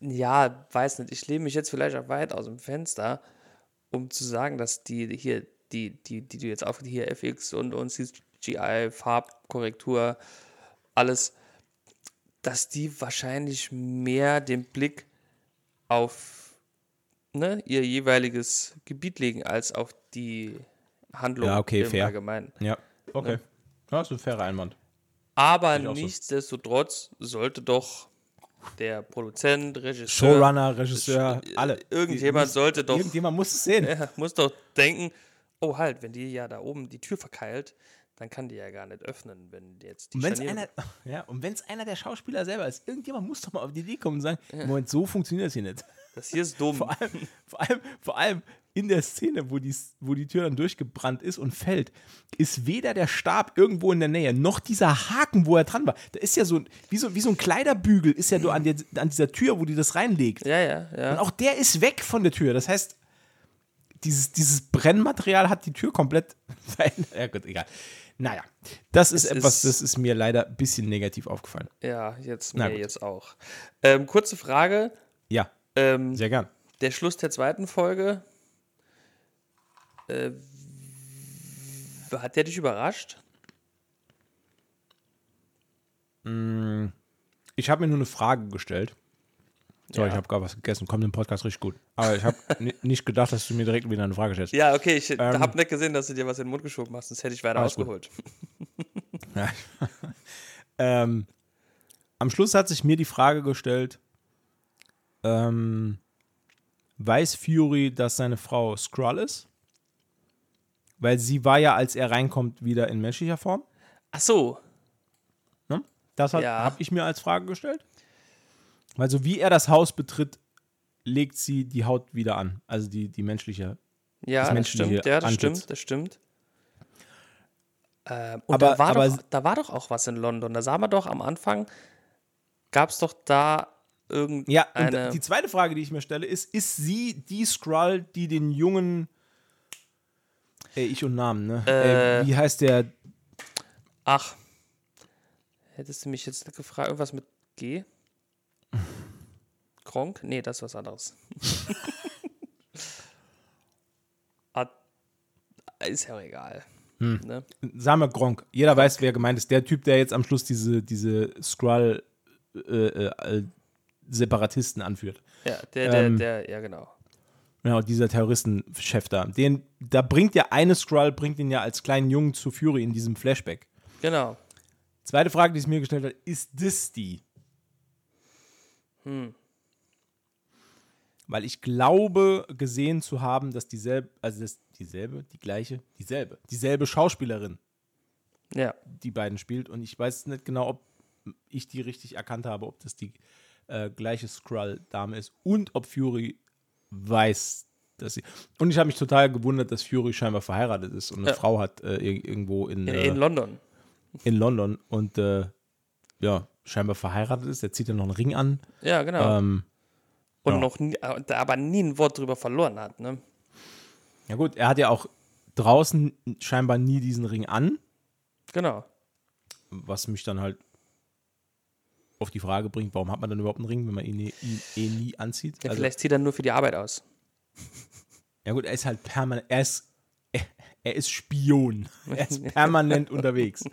Speaker 2: ja, weiß nicht, ich lehne mich jetzt vielleicht auch weit aus dem Fenster, um zu sagen, dass die hier, die, die, die du jetzt auf hier FX und, und CGI, Farbkorrektur, alles, dass die wahrscheinlich mehr den Blick auf ne, ihr jeweiliges Gebiet legen, als auf die Handlung
Speaker 1: Ja, okay,
Speaker 2: im
Speaker 1: fair.
Speaker 2: Allgemeinen.
Speaker 1: Ja, okay. Ja, ist ein fairer Einwand.
Speaker 2: Aber
Speaker 1: ich auch so.
Speaker 2: nichtsdestotrotz sollte doch der Produzent, Regisseur,
Speaker 1: Showrunner, Regisseur, alle.
Speaker 2: irgendjemand
Speaker 1: Die-
Speaker 2: sollte doch-
Speaker 1: Irgendjemand muss es sehen.
Speaker 2: muss doch denken, oh halt, wenn die ja da oben die Tür verkeilt, dann kann die ja gar nicht öffnen, wenn jetzt die
Speaker 1: Und wenn es einer, ja, und wenn's einer der Schauspieler selber ist, irgendjemand muss doch mal auf die Idee kommen und sagen: Moment, so funktioniert das hier nicht.
Speaker 2: Das hier ist dumm.
Speaker 1: Vor allem, vor allem, vor allem in der Szene, wo die, wo die Tür dann durchgebrannt ist und fällt, ist weder der Stab irgendwo in der Nähe, noch dieser Haken, wo er dran war. Da ist ja so, ein- wie so, wie so ein Kleiderbügel, ist ja so an, der, an dieser Tür, wo die das reinlegt.
Speaker 2: Ja, ja,
Speaker 1: Und
Speaker 2: ja.
Speaker 1: auch der ist weg von der Tür. Das heißt, dieses, dieses Brennmaterial hat die Tür komplett verändert. Ja, gut, egal. Naja, das ist
Speaker 2: Es
Speaker 1: etwas, das ist mir leider ein bisschen negativ aufgefallen.
Speaker 2: Ja, jetzt mir jetzt auch. Ähm, kurze Frage.
Speaker 1: Ja,
Speaker 2: Ähm,
Speaker 1: sehr gern.
Speaker 2: der Schluss der zweiten Folge. Äh, hat der dich überrascht?
Speaker 1: Ich habe mir nur eine Frage gestellt. Sorry,
Speaker 2: Ja.
Speaker 1: ich habe gerade was gegessen. Kommt im Podcast richtig gut. Aber ich habe nicht gedacht, dass du mir direkt wieder eine Frage stellst.
Speaker 2: Ja, okay, ich
Speaker 1: Ähm,
Speaker 2: habe nicht gesehen, dass du dir was in den Mund geschoben hast, sonst hätte ich weiter ausgeholt.
Speaker 1: Ja. ähm, am Schluss hat sich mir die Frage gestellt, ähm, weiß Fury, dass seine Frau Skrull ist? Weil sie war ja, als er reinkommt, wieder in menschlicher Form.
Speaker 2: Ach so,
Speaker 1: Ne? Das
Speaker 2: Ja.
Speaker 1: habe ich mir als Frage gestellt. Weil so wie er das Haus betritt, legt sie die Haut wieder an. Also die, die menschliche.
Speaker 2: ja,
Speaker 1: Das
Speaker 2: das, stimmt, ja, das
Speaker 1: Antlitz.
Speaker 2: stimmt, das stimmt. Ähm, und
Speaker 1: Aber-
Speaker 2: da, war
Speaker 1: aber-
Speaker 2: doch, da war doch auch was in London. Da sah man doch am Anfang, gab es doch da irgendeine.
Speaker 1: Ja, und die zweite Frage, die ich mir stelle, ist: Ist sie die Skrull, die den Jungen Ey, ich und Namen, ne?
Speaker 2: Äh.
Speaker 1: Ey, wie heißt der?
Speaker 2: Ach. Hättest du mich jetzt gefragt, irgendwas mit G? Gronk? Nee, das ist was anderes. Ist ja egal. Ne?
Speaker 1: Sagen wir Gronk. Jeder weiß, wer gemeint ist. Der Typ, der jetzt am Schluss diese, diese Skrull äh, äh, Separatisten anführt.
Speaker 2: Ja, der, der,
Speaker 1: Ähm.
Speaker 2: der, ja genau.
Speaker 1: Genau, dieser Terroristenchef da. Den, da bringt ja eine Skrull, bringt ihn ja als kleinen Jungen zu Fury in diesem Flashback.
Speaker 2: Genau.
Speaker 1: Zweite Frage, die es mir gestellt hat, ist das die?
Speaker 2: Hm.
Speaker 1: Weil ich glaube, gesehen zu haben, dass dieselbe, also das, dieselbe, die gleiche, dieselbe, dieselbe Schauspielerin
Speaker 2: Ja.
Speaker 1: die beiden spielt. Und ich weiß nicht genau, ob ich die richtig erkannt habe, ob das die äh, gleiche Skrull-Dame ist und ob Fury weiß, dass sie. Und ich habe mich total gewundert, dass Fury scheinbar verheiratet ist und eine
Speaker 2: Ja.
Speaker 1: Frau hat äh, ir- irgendwo in,
Speaker 2: In,
Speaker 1: äh,
Speaker 2: in London.
Speaker 1: in London und äh, ja, scheinbar verheiratet ist. Er zieht ja noch einen Ring an.
Speaker 2: Ja, genau.
Speaker 1: Ähm,
Speaker 2: Und
Speaker 1: ja.
Speaker 2: noch nie, äh, aber nie ein Wort drüber verloren hat, ne?
Speaker 1: ja, gut, er hat ja auch draußen scheinbar nie diesen Ring an,
Speaker 2: Genau.
Speaker 1: was mich dann halt auf die Frage bringt, warum hat man dann überhaupt einen Ring, wenn man ihn, nie- ihn eh nie anzieht?
Speaker 2: Ja,
Speaker 1: Also-
Speaker 2: vielleicht zieht er nur für die Arbeit aus.
Speaker 1: Ja gut, er ist halt permanent, er ist, er, ist Spion. Er ist permanent unterwegs.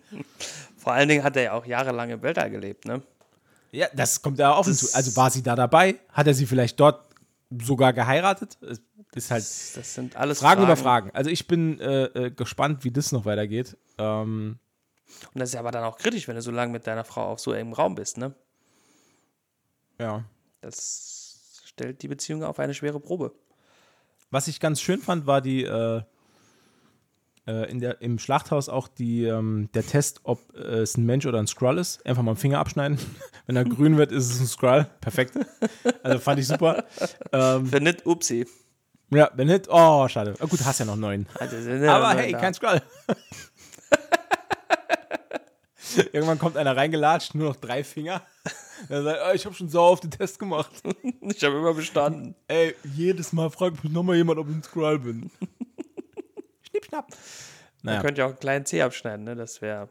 Speaker 2: Vor allen Dingen hat er ja auch jahrelang im Weltall gelebt, ne?
Speaker 1: Ja, das kommt offen
Speaker 2: Das-
Speaker 1: zu. Also war sie da dabei? Hat er sie vielleicht dort sogar geheiratet? Es ist halt
Speaker 2: Das sind alles
Speaker 1: Fragen, über Fragen. Also ich bin äh, äh, gespannt, wie das noch weitergeht. Ähm,
Speaker 2: Und das ist ja aber dann auch kritisch, wenn du so lange mit deiner Frau auf so engem Raum bist, ne?
Speaker 1: ja.
Speaker 2: Das stellt die Beziehung auf eine schwere Probe.
Speaker 1: Was ich ganz schön fand, war die äh, äh, in der, im Schlachthaus auch die, ähm, der Test, ob äh, es ein Mensch oder ein Skrull ist. Einfach mal einen Finger abschneiden. Wenn er grün wird, ist es ein Skrull. Perfekt. Also fand ich super. Ähm,
Speaker 2: Wenn nicht, upsi.
Speaker 1: ja, wenn nicht, oh, schade. Oh, gut, hast ja noch neun.
Speaker 2: Also, ja
Speaker 1: Aber
Speaker 2: noch
Speaker 1: hey,
Speaker 2: da.
Speaker 1: kein Skrull. Irgendwann kommt einer reingelatscht, nur noch drei Finger. Er sagt, oh, ich habe schon sau auf den Test gemacht.
Speaker 2: Ich habe immer bestanden.
Speaker 1: Ey, jedes Mal fragt mich nochmal jemand, ob ich ein Skrull bin. Schnipp, schnapp.
Speaker 2: Man
Speaker 1: Naja,
Speaker 2: könnte ja auch einen kleinen C abschneiden, ne? Das wäre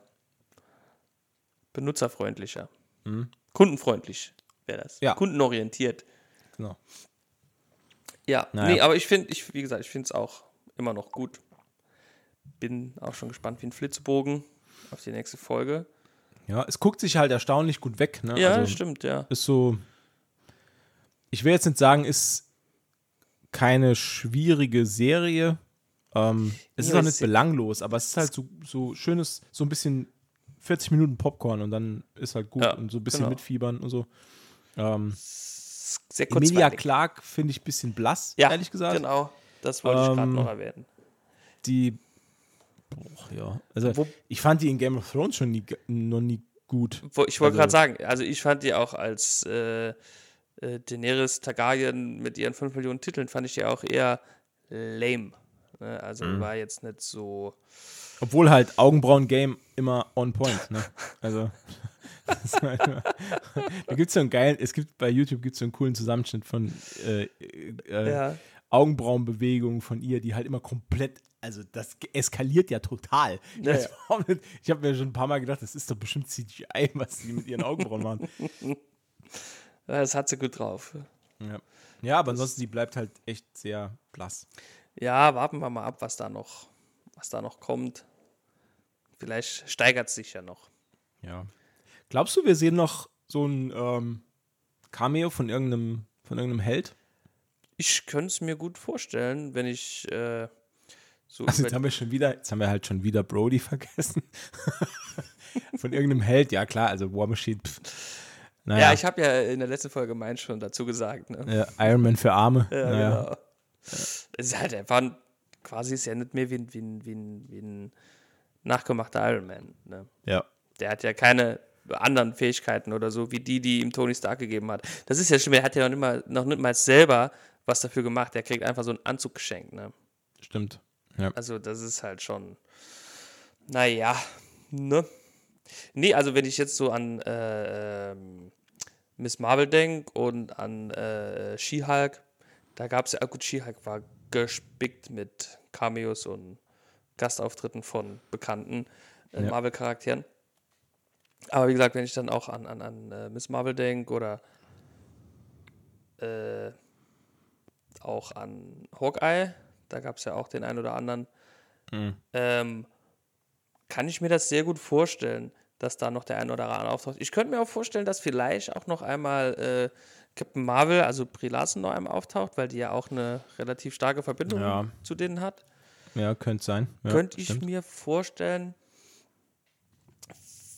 Speaker 2: benutzerfreundlicher. Kundenfreundlich wäre das.
Speaker 1: Mhm. Ja.
Speaker 2: Kundenorientiert.
Speaker 1: genau.
Speaker 2: Ja,
Speaker 1: Naja.
Speaker 2: nee, aber ich finde, ich, wie gesagt, ich finde es auch immer noch gut. Bin auch schon gespannt wie ein Flitzebogen auf die nächste Folge.
Speaker 1: Ja, es guckt sich halt erstaunlich gut weg. Ne?
Speaker 2: Ja,
Speaker 1: also,
Speaker 2: stimmt, ja.
Speaker 1: Ist so. Ich will jetzt nicht sagen, ist keine schwierige Serie. Ähm, es
Speaker 2: Ja,
Speaker 1: ist auch nicht belanglos, aber es ist halt so, so schönes, so ein bisschen 40 Minuten Popcorn und dann ist halt gut
Speaker 2: Ja,
Speaker 1: und so ein bisschen
Speaker 2: genau.
Speaker 1: mitfiebern und so. Ähm,
Speaker 2: Sehr
Speaker 1: Emilia
Speaker 2: kurzweilig.
Speaker 1: Clark finde ich ein bisschen blass,
Speaker 2: Ja,
Speaker 1: ehrlich gesagt.
Speaker 2: genau. Das wollte ich gerade
Speaker 1: Ähm,
Speaker 2: noch erwähnen.
Speaker 1: Die, boah, ja, also
Speaker 2: Wo-
Speaker 1: ich fand die in Game of Thrones schon nie, noch nie gut.
Speaker 2: Ich wollte
Speaker 1: also-
Speaker 2: gerade sagen, also ich fand die auch als äh, äh, Daenerys Targaryen mit ihren 5 Millionen Titeln, fand ich die auch eher lame. Ne? Also
Speaker 1: Mhm.
Speaker 2: war jetzt nicht so.
Speaker 1: Obwohl halt Augenbrauen-Game immer on point, ne? Also, das immer, da gibt es so einen geilen, es gibt bei YouTube gibt's so einen coolen Zusammenschnitt von äh, äh,
Speaker 2: Ja.
Speaker 1: Augenbrauenbewegungen von ihr, die halt immer komplett, also das eskaliert ja total. Ich,
Speaker 2: Ja, ja.
Speaker 1: ich habe mir schon ein paar Mal gedacht, das ist doch bestimmt CGI, was die mit ihren Augenbrauen machen.
Speaker 2: Das hat sie gut drauf.
Speaker 1: Ja, aber ansonsten, die bleibt halt echt sehr blass.
Speaker 2: Ja, warten wir mal ab, was da noch, was da noch kommt. Vielleicht steigert es sich ja noch.
Speaker 1: Ja. Glaubst du, wir sehen noch so ein ähm, Cameo von irgendeinem, von irgendeinem Held?
Speaker 2: Ich könnte es mir gut vorstellen, wenn ich äh, so
Speaker 1: Also jetzt haben wir schon wieder, jetzt haben wir halt schon wieder Brody vergessen. Von irgendeinem Held, ja klar, also War Machine. Pff. Naja,
Speaker 2: Ja, ich habe ja in der letzten Folge meins schon dazu gesagt. Ne?
Speaker 1: äh, Iron Man für Arme.
Speaker 2: Ja,
Speaker 1: naja.
Speaker 2: genau. Es ist halt einfach ein, quasi ist ja nicht mehr wie ein, wie ein, wie ein, wie ein nachgemachter Iron Man. Ne?
Speaker 1: ja.
Speaker 2: Der hat ja keine anderen Fähigkeiten oder so, wie die, die ihm Tony Stark gegeben hat. Das ist ja schlimm, er hat ja noch nicht mal, noch nicht mal selber was dafür gemacht. Er kriegt einfach so einen Anzug geschenkt. Ne?
Speaker 1: stimmt. Ja.
Speaker 2: Also, das ist halt schon, naja, ne? Nee, also, wenn ich jetzt so an äh, ähm, Miss Marvel denke und an äh, She-Hulk, da gab es ja, gut, She-Hulk war gespickt mit Cameos und Gastauftritten von bekannten äh,
Speaker 1: Ja.
Speaker 2: Marvel-Charakteren. Aber wie gesagt, wenn ich dann auch an, an, an äh, Miss Marvel denke oder äh, auch an Hawkeye, da gab es ja auch den einen oder anderen, ähm, kann ich mir das sehr gut vorstellen, dass da noch der ein oder andere auftaucht. Ich könnte mir auch vorstellen, dass vielleicht auch noch einmal äh, Captain Marvel, also Brie Larson, noch einmal auftaucht, weil die ja auch eine relativ starke Verbindung
Speaker 1: Ja.
Speaker 2: zu denen hat.
Speaker 1: Ja, könnte sein. Ja,
Speaker 2: könnte ich
Speaker 1: stimmt.
Speaker 2: mir vorstellen,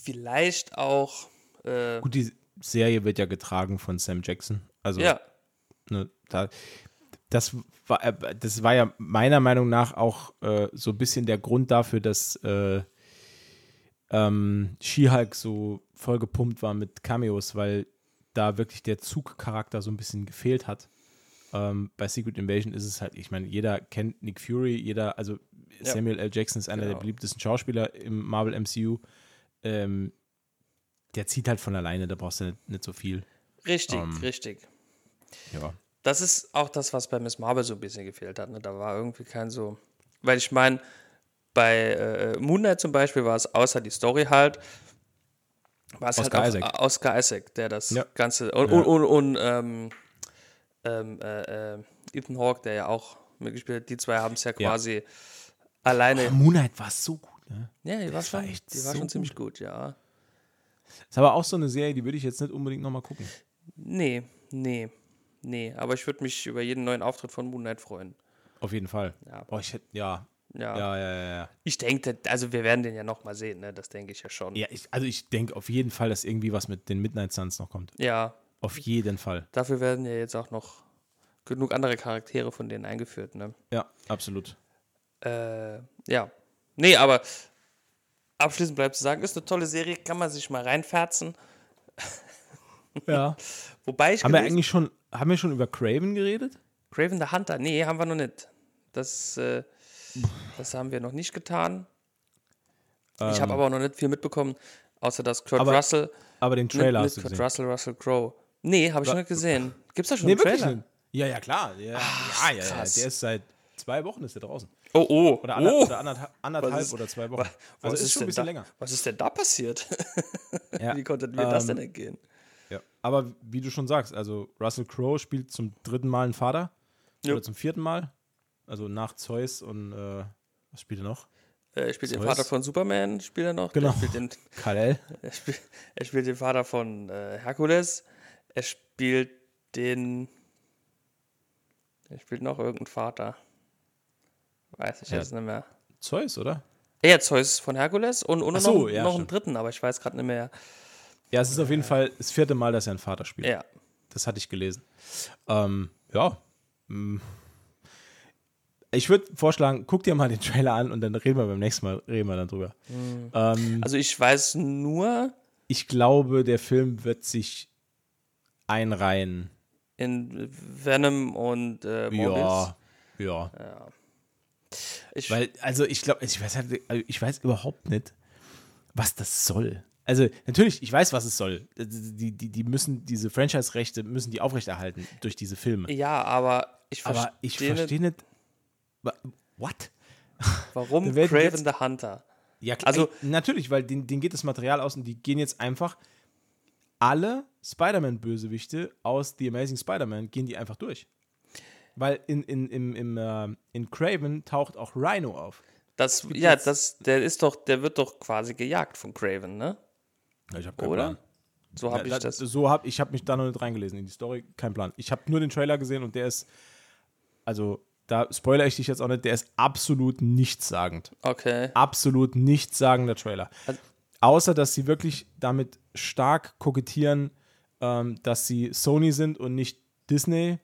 Speaker 2: vielleicht auch, äh,
Speaker 1: Gut, die Serie wird ja getragen von Sam Jackson. Also,
Speaker 2: ja,
Speaker 1: ne, da, das, war, äh, das war ja meiner Meinung nach auch äh, so ein bisschen der Grund dafür, dass äh, ähm, She-Hulk so vollgepumpt war mit Cameos, weil da wirklich der Zugcharakter so ein bisschen gefehlt hat. Ähm, bei Secret Invasion ist es halt, ich meine, jeder kennt Nick Fury, jeder, also
Speaker 2: Ja.
Speaker 1: Samuel L. Jackson ist einer der
Speaker 2: Genau.
Speaker 1: beliebtesten Schauspieler im Marvel MCU. Ähm, der zieht halt von alleine, da brauchst du nicht, nicht so viel.
Speaker 2: richtig,
Speaker 1: Ähm.
Speaker 2: richtig.
Speaker 1: Ja.
Speaker 2: Das ist auch das, was bei Miss Marvel so ein bisschen gefehlt hat. Ne? Da war irgendwie kein so. Weil ich meine, bei äh, Moon Knight zum Beispiel war es außer die Story halt, war es halt
Speaker 1: Oscar
Speaker 2: auch
Speaker 1: Isaac.
Speaker 2: Oscar Isaac, der das
Speaker 1: Ja.
Speaker 2: Ganze. Und,
Speaker 1: Ja.
Speaker 2: und, und, und ähm, ähm, äh, äh, Ethan Hawke, der ja auch mitgespielt hat, die zwei haben es ja
Speaker 1: Ja.
Speaker 2: quasi alleine.
Speaker 1: Moonlight war so gut, ne?
Speaker 2: Ja, die war
Speaker 1: Das war
Speaker 2: schon,
Speaker 1: echt
Speaker 2: die war
Speaker 1: so
Speaker 2: schon ziemlich gut, ja.
Speaker 1: Ist aber auch so eine Serie, die würde ich jetzt nicht unbedingt nochmal gucken.
Speaker 2: Nee, nee, nee. Aber ich würde mich über jeden neuen Auftritt von Moon Knight freuen.
Speaker 1: Auf jeden Fall.
Speaker 2: Ja.
Speaker 1: Boah, ich hätte, ja.
Speaker 2: Ja.
Speaker 1: Ja, ja, ja, ja.
Speaker 2: Ich denke, also wir werden den ja noch mal sehen, ne? Das denke ich ja schon.
Speaker 1: Ja, ich, also ich denke auf jeden Fall, dass irgendwie was mit den Midnight Suns noch kommt.
Speaker 2: Ja,
Speaker 1: Auf jeden Fall.
Speaker 2: dafür werden ja jetzt auch noch genug andere Charaktere von denen eingeführt, ne?
Speaker 1: Ja, absolut.
Speaker 2: Äh, ja. Nee, aber abschließend bleibt zu sagen, ist eine tolle Serie, kann man sich mal reinferzen.
Speaker 1: Ja.
Speaker 2: Wobei ich
Speaker 1: haben wir eigentlich schon, haben wir schon über Craven geredet?
Speaker 2: Craven the Hunter, nee, haben wir noch nicht. Das, äh, das haben wir noch nicht getan. ich habe aber noch nicht viel mitbekommen, außer dass Kurt
Speaker 1: Ähm. aber
Speaker 2: Russell
Speaker 1: Aber den Trailer
Speaker 2: mit,
Speaker 1: hast
Speaker 2: mit
Speaker 1: du
Speaker 2: Kurt
Speaker 1: gesehen.
Speaker 2: Russell, Russell Crowe. Nee, habe ich noch nicht gesehen. Gibt's da schon
Speaker 1: Nee,
Speaker 2: einen Trailer?
Speaker 1: nicht. Ja, ja, klar. Ja, ja, ja, ja,
Speaker 2: krass.
Speaker 1: Der ist seit zwei Wochen ist der draußen.
Speaker 2: Oh, oh,
Speaker 1: Oder, ander,
Speaker 2: oh.
Speaker 1: oder anderthalb, anderthalb
Speaker 2: Was ist-
Speaker 1: oder zwei Wochen.
Speaker 2: Was
Speaker 1: Also
Speaker 2: ist,
Speaker 1: ist schon
Speaker 2: denn
Speaker 1: ein bisschen
Speaker 2: da,
Speaker 1: länger.
Speaker 2: Was ist denn da passiert?
Speaker 1: Ja,
Speaker 2: Wie konnte mir das
Speaker 1: ähm,
Speaker 2: denn entgehen?
Speaker 1: Ja. Aber wie du schon sagst, also Russell Crowe spielt zum dritten Mal einen Vater.
Speaker 2: Ja.
Speaker 1: Oder zum vierten Mal. Also nach Zeus und äh, was spielt er noch?
Speaker 2: Äh, er spielt den
Speaker 1: Zeus.
Speaker 2: Vater von Superman, spielt er noch.
Speaker 1: Genau.
Speaker 2: Er spielt den,
Speaker 1: Kal-El.
Speaker 2: er spielt, er spielt den Vater von äh, Herkules. Er spielt den. Er spielt noch irgendeinen Vater. Weiß ich
Speaker 1: Ja.
Speaker 2: jetzt nicht mehr.
Speaker 1: Zeus, oder?
Speaker 2: Er Zeus von Herkules und, und
Speaker 1: so,
Speaker 2: noch,
Speaker 1: ja,
Speaker 2: noch einen dritten, aber ich weiß gerade nicht mehr.
Speaker 1: Ja, es ist auf jeden Fall das vierte Mal, dass er einen Vater spielt.
Speaker 2: Ja.
Speaker 1: Das hatte ich gelesen. Ähm, ja. Ich würde vorschlagen, guck dir mal den Trailer an und dann reden wir beim nächsten Mal reden wir dann drüber. Ähm,
Speaker 2: Also ich weiß nur,
Speaker 1: ich glaube, der Film wird sich einreihen.
Speaker 2: in Venom und äh, Morbius.
Speaker 1: Ja, ja.
Speaker 2: Ich,
Speaker 1: Weil, also ich glaube, ich weiß halt, also ich weiß überhaupt nicht, was das soll. Also natürlich, ich weiß, was es soll. Die, die, die müssen diese Franchise-Rechte müssen die aufrechterhalten durch diese Filme.
Speaker 2: ja, aber ich verstehe
Speaker 1: Aber ich verstehe nicht. What?
Speaker 2: warum Craven
Speaker 1: jetzt-
Speaker 2: the Hunter.
Speaker 1: Ja, klar,
Speaker 2: Also-
Speaker 1: ey, natürlich, weil denen, denen geht das Material aus und die gehen jetzt einfach alle Spider-Man-Bösewichte aus The Amazing Spider-Man, gehen die einfach durch. Weil in, in, im, im, äh, in Craven taucht auch Rhino auf.
Speaker 2: Das, ja,
Speaker 1: jetzt-
Speaker 2: das, der ist doch, der wird doch quasi gejagt von Craven, ne?
Speaker 1: Ich habe
Speaker 2: Oder? So habe
Speaker 1: Ja,
Speaker 2: ich das.
Speaker 1: So habe ich habe mich da noch nicht reingelesen in die Story, kein Plan. Ich habe nur den Trailer gesehen und der ist, also da spoilere ich dich jetzt auch nicht, der ist absolut nichtssagend.
Speaker 2: Okay.
Speaker 1: Absolut nichtssagender Trailer.
Speaker 2: Also-
Speaker 1: Außer, dass sie wirklich damit stark kokettieren, ähm, dass sie Sony sind und nicht Disney,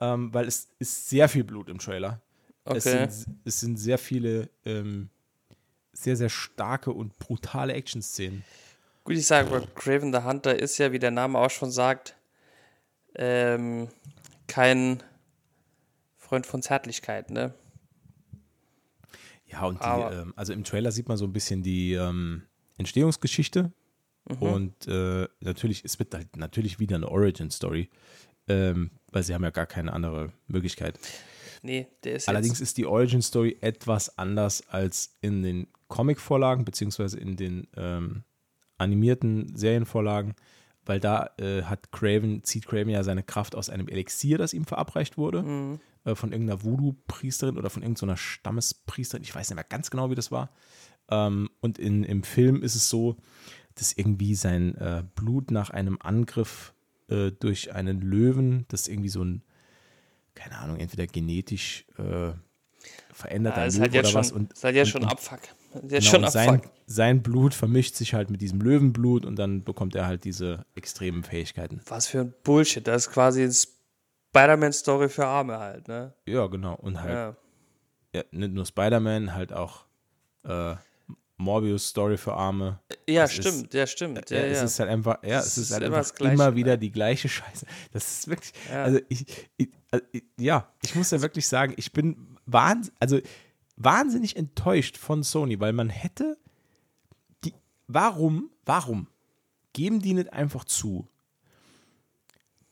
Speaker 1: ähm, weil es ist sehr viel Blut im Trailer. Es,
Speaker 2: Okay.
Speaker 1: sind, es sind sehr viele ähm, sehr, sehr starke und brutale Action-Szenen.
Speaker 2: Gut, ich sage, Craven the Hunter ist ja, wie der Name auch schon sagt, ähm, kein Freund von Zärtlichkeit, ne?
Speaker 1: Ja, und die, ähm, also im Trailer sieht man so ein bisschen die ähm, Entstehungsgeschichte und äh, natürlich, es wird halt natürlich wieder eine Origin-Story, ähm, weil sie haben ja gar keine andere Möglichkeit.
Speaker 2: Nee, der ist
Speaker 1: Allerdings ist die Origin Story etwas anders als in den Comic-Vorlagen, beziehungsweise in den ähm, animierten Serienvorlagen, weil da äh, hat Craven, zieht Craven ja seine Kraft aus einem Elixier, das ihm verabreicht wurde,
Speaker 2: Mhm.
Speaker 1: Äh, von irgendeiner Voodoo-Priesterin oder von irgendeiner Stammespriesterin. Ich weiß nicht mehr ganz genau, wie das war. Ähm, und in, im Film ist es so, dass irgendwie sein äh, Blut nach einem Angriff äh, durch einen Löwen, das irgendwie so ein, keine Ahnung, entweder genetisch äh, veränderter
Speaker 2: ja, ist
Speaker 1: Löwe
Speaker 2: ja
Speaker 1: oder
Speaker 2: schon,
Speaker 1: was. Und,
Speaker 2: ist halt ja
Speaker 1: und-
Speaker 2: schon Abfuck.
Speaker 1: Genau,
Speaker 2: schon
Speaker 1: sein, sein Blut vermischt sich halt mit diesem Löwenblut und dann bekommt er halt diese extremen Fähigkeiten.
Speaker 2: Was für ein Bullshit. Das ist quasi eine Spider-Man-Story für Arme halt, ne?
Speaker 1: Ja, genau. Und halt
Speaker 2: Ja.
Speaker 1: ja, nicht nur Spider-Man, halt auch äh, Morbius-Story für Arme.
Speaker 2: Ja,
Speaker 1: Es ist-
Speaker 2: stimmt, ja, stimmt. Ja,
Speaker 1: Ja,
Speaker 2: ja.
Speaker 1: es ist halt einfach, ja, es
Speaker 2: Es
Speaker 1: ist,
Speaker 2: ist
Speaker 1: halt
Speaker 2: immer
Speaker 1: einfach
Speaker 2: Gleiche,
Speaker 1: immer wieder
Speaker 2: ne?
Speaker 1: die gleiche Scheiße. Das ist wirklich,
Speaker 2: Ja.
Speaker 1: also ich, ich, also ich, ja, ich muss ja wirklich sagen, ich bin wahns also wahnsinnig enttäuscht von Sony, weil man hätte die, warum, warum geben die nicht einfach zu,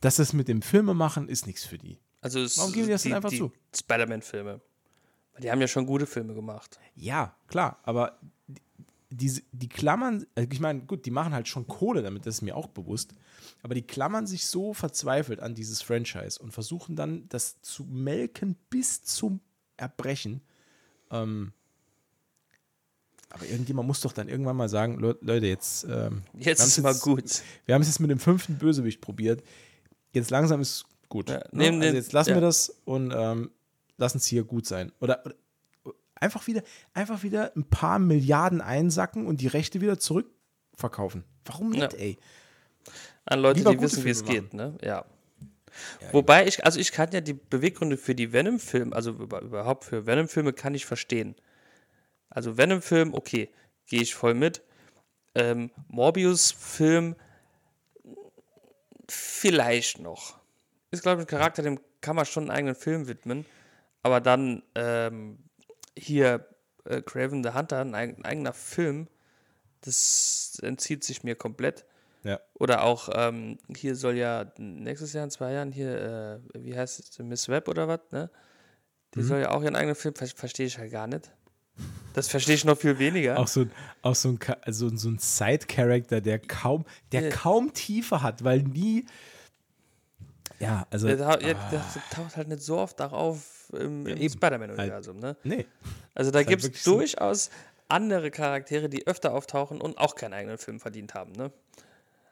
Speaker 1: dass das mit dem Filmemachen ist nichts für die?
Speaker 2: also es,
Speaker 1: Warum geben die das
Speaker 2: die,
Speaker 1: denn einfach
Speaker 2: die
Speaker 1: zu?
Speaker 2: Spider-Man-Filme. Die haben ja schon gute Filme gemacht.
Speaker 1: Ja, klar, aber die, die, klammern, also ich meine, gut, die machen halt schon Kohle damit, das ist mir auch bewusst, aber die klammern sich so verzweifelt an dieses Franchise und versuchen dann, das zu melken bis zum Erbrechen. Ähm, aber irgendjemand muss doch dann irgendwann mal sagen, Le Leute, jetzt, ähm,
Speaker 2: Jetzt ist mal gut.
Speaker 1: Wir haben es jetzt mit dem fünften Bösewicht probiert. Jetzt langsam ist gut.
Speaker 2: Ja,
Speaker 1: ne? also
Speaker 2: den-
Speaker 1: jetzt lassen
Speaker 2: ja.
Speaker 1: wir das und ähm, lassen es hier gut sein. Oder, oder einfach wieder, einfach wieder ein paar Milliarden einsacken und die Rechte wieder zurückverkaufen. Warum nicht,
Speaker 2: Ja.
Speaker 1: ey?
Speaker 2: An Leute,
Speaker 1: Lieber
Speaker 2: die wissen, wie es geht, ne? Ja. Wobei ich, also ich kann ja die Beweggründe für die Venom-Filme, also über, überhaupt für Venom-Filme kann ich verstehen. Also Venom-Film, okay, gehe ich voll mit. Ähm, Morbius-Film vielleicht noch. Ist, glaube ich, ein Charakter, dem kann man schon einen eigenen Film widmen. Aber dann ähm, hier äh, Craven the Hunter, ein, ein eigener Film, das entzieht sich mir komplett.
Speaker 1: Ja.
Speaker 2: Oder auch, ähm, hier soll ja nächstes Jahr in zwei Jahren hier, äh, wie heißt es, Miss Webb oder was, ne? Die
Speaker 1: Mhm.
Speaker 2: soll ja auch ihren eigenen Film, ver verstehe ich halt gar nicht. Das verstehe ich noch viel weniger.
Speaker 1: Auch so, ein- auch so ein, also so ein Side-Character, der kaum, der
Speaker 2: Ja.
Speaker 1: kaum Tiefe hat, weil nie. Ja, also.
Speaker 2: der, tau- ja, der taucht halt nicht so oft darauf im, im
Speaker 1: eben.
Speaker 2: Spider-Man-Universum, ne?
Speaker 1: nee.
Speaker 2: Also da
Speaker 1: halt
Speaker 2: gibt es
Speaker 1: wirklich so-
Speaker 2: durchaus andere Charaktere, die öfter auftauchen und auch keinen eigenen Film verdient haben, ne?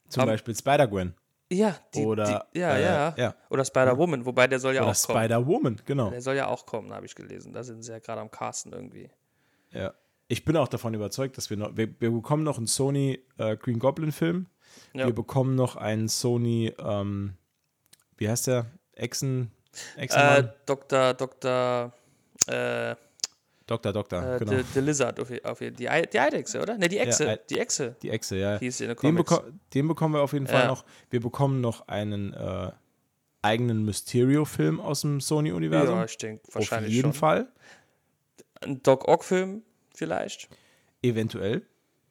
Speaker 1: Zum
Speaker 2: Aber-
Speaker 1: Beispiel Spider-Gwen.
Speaker 2: Ja, die,
Speaker 1: Oder,
Speaker 2: die, ja,
Speaker 1: äh,
Speaker 2: ja,
Speaker 1: ja.
Speaker 2: Oder Spider-Woman, wobei der soll ja
Speaker 1: Oder
Speaker 2: auch kommen.
Speaker 1: Spider-Woman, genau.
Speaker 2: Der soll ja auch kommen, habe ich gelesen. Da sind sie ja gerade am Casten irgendwie.
Speaker 1: Ja. Ich bin auch davon überzeugt, dass wir noch, wir, wir bekommen noch einen Sony äh, Green Goblin Film.
Speaker 2: Ja.
Speaker 1: Wir bekommen noch einen Sony, ähm, wie heißt der? Echsen,
Speaker 2: Äh? Dr. Dr. Äh,
Speaker 1: Doktor, Doktor,
Speaker 2: äh,
Speaker 1: genau.
Speaker 2: the, Lizard, auf, auf die, die Eidechse, oder? Ne, die Echse.
Speaker 1: Ei-
Speaker 2: die Echse
Speaker 1: Die Echse, ja.
Speaker 2: hieß in den
Speaker 1: beko den bekommen wir auf jeden Fall
Speaker 2: Ja.
Speaker 1: noch. Wir bekommen noch einen äh, eigenen Mysterio-Film aus dem Sony-Universum.
Speaker 2: ja, ich denke
Speaker 1: auf
Speaker 2: wahrscheinlich
Speaker 1: jeden
Speaker 2: schon.
Speaker 1: Fall.
Speaker 2: Ein Doc Ock-Film vielleicht.
Speaker 1: Eventuell.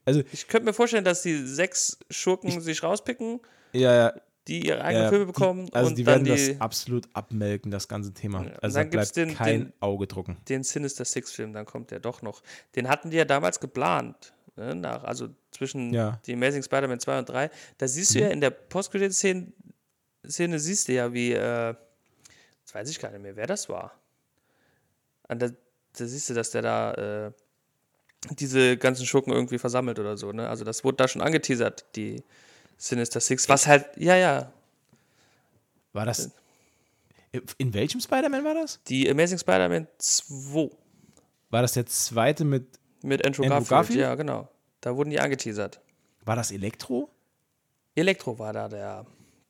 Speaker 1: Also,
Speaker 2: Ich könnte mir vorstellen, dass die sechs Schurken sich rauspicken,
Speaker 1: ja, ja.
Speaker 2: die ihre eigenen
Speaker 1: ja,
Speaker 2: Filme
Speaker 1: die-
Speaker 2: bekommen
Speaker 1: Also,
Speaker 2: und
Speaker 1: die werden
Speaker 2: die,
Speaker 1: das absolut abmelken, das ganze Thema. Also, da
Speaker 2: dann gibt's
Speaker 1: bleibt
Speaker 2: den-
Speaker 1: kein
Speaker 2: den-
Speaker 1: Auge drucken.
Speaker 2: den Sinister Six-Film, dann kommt der doch noch. Den hatten die ja damals geplant. Ne, nach, also zwischen
Speaker 1: Ja. Mhm.
Speaker 2: die Amazing Spider-Man 2 und 3. Da siehst du ja in der Post-Credit-Szene Szene siehst du ja, wie, äh, jetzt weiß ich gar nicht mehr, wer das war. An der, da siehst du, dass der da äh, diese ganzen Schurken irgendwie versammelt oder so. Ne? Also das wurde da schon angeteasert, die Sinister Six. Was halt, ja, ja,
Speaker 1: War das. In welchem Spider-Man war das?
Speaker 2: die Amazing Spider-Man 2
Speaker 1: War das der zweite mit.
Speaker 2: mit Andrew,
Speaker 1: Andrew
Speaker 2: Garfield.
Speaker 1: Garfield?
Speaker 2: Ja, genau. Da wurden die angeteasert.
Speaker 1: War das Elektro?
Speaker 2: Elektro war da der,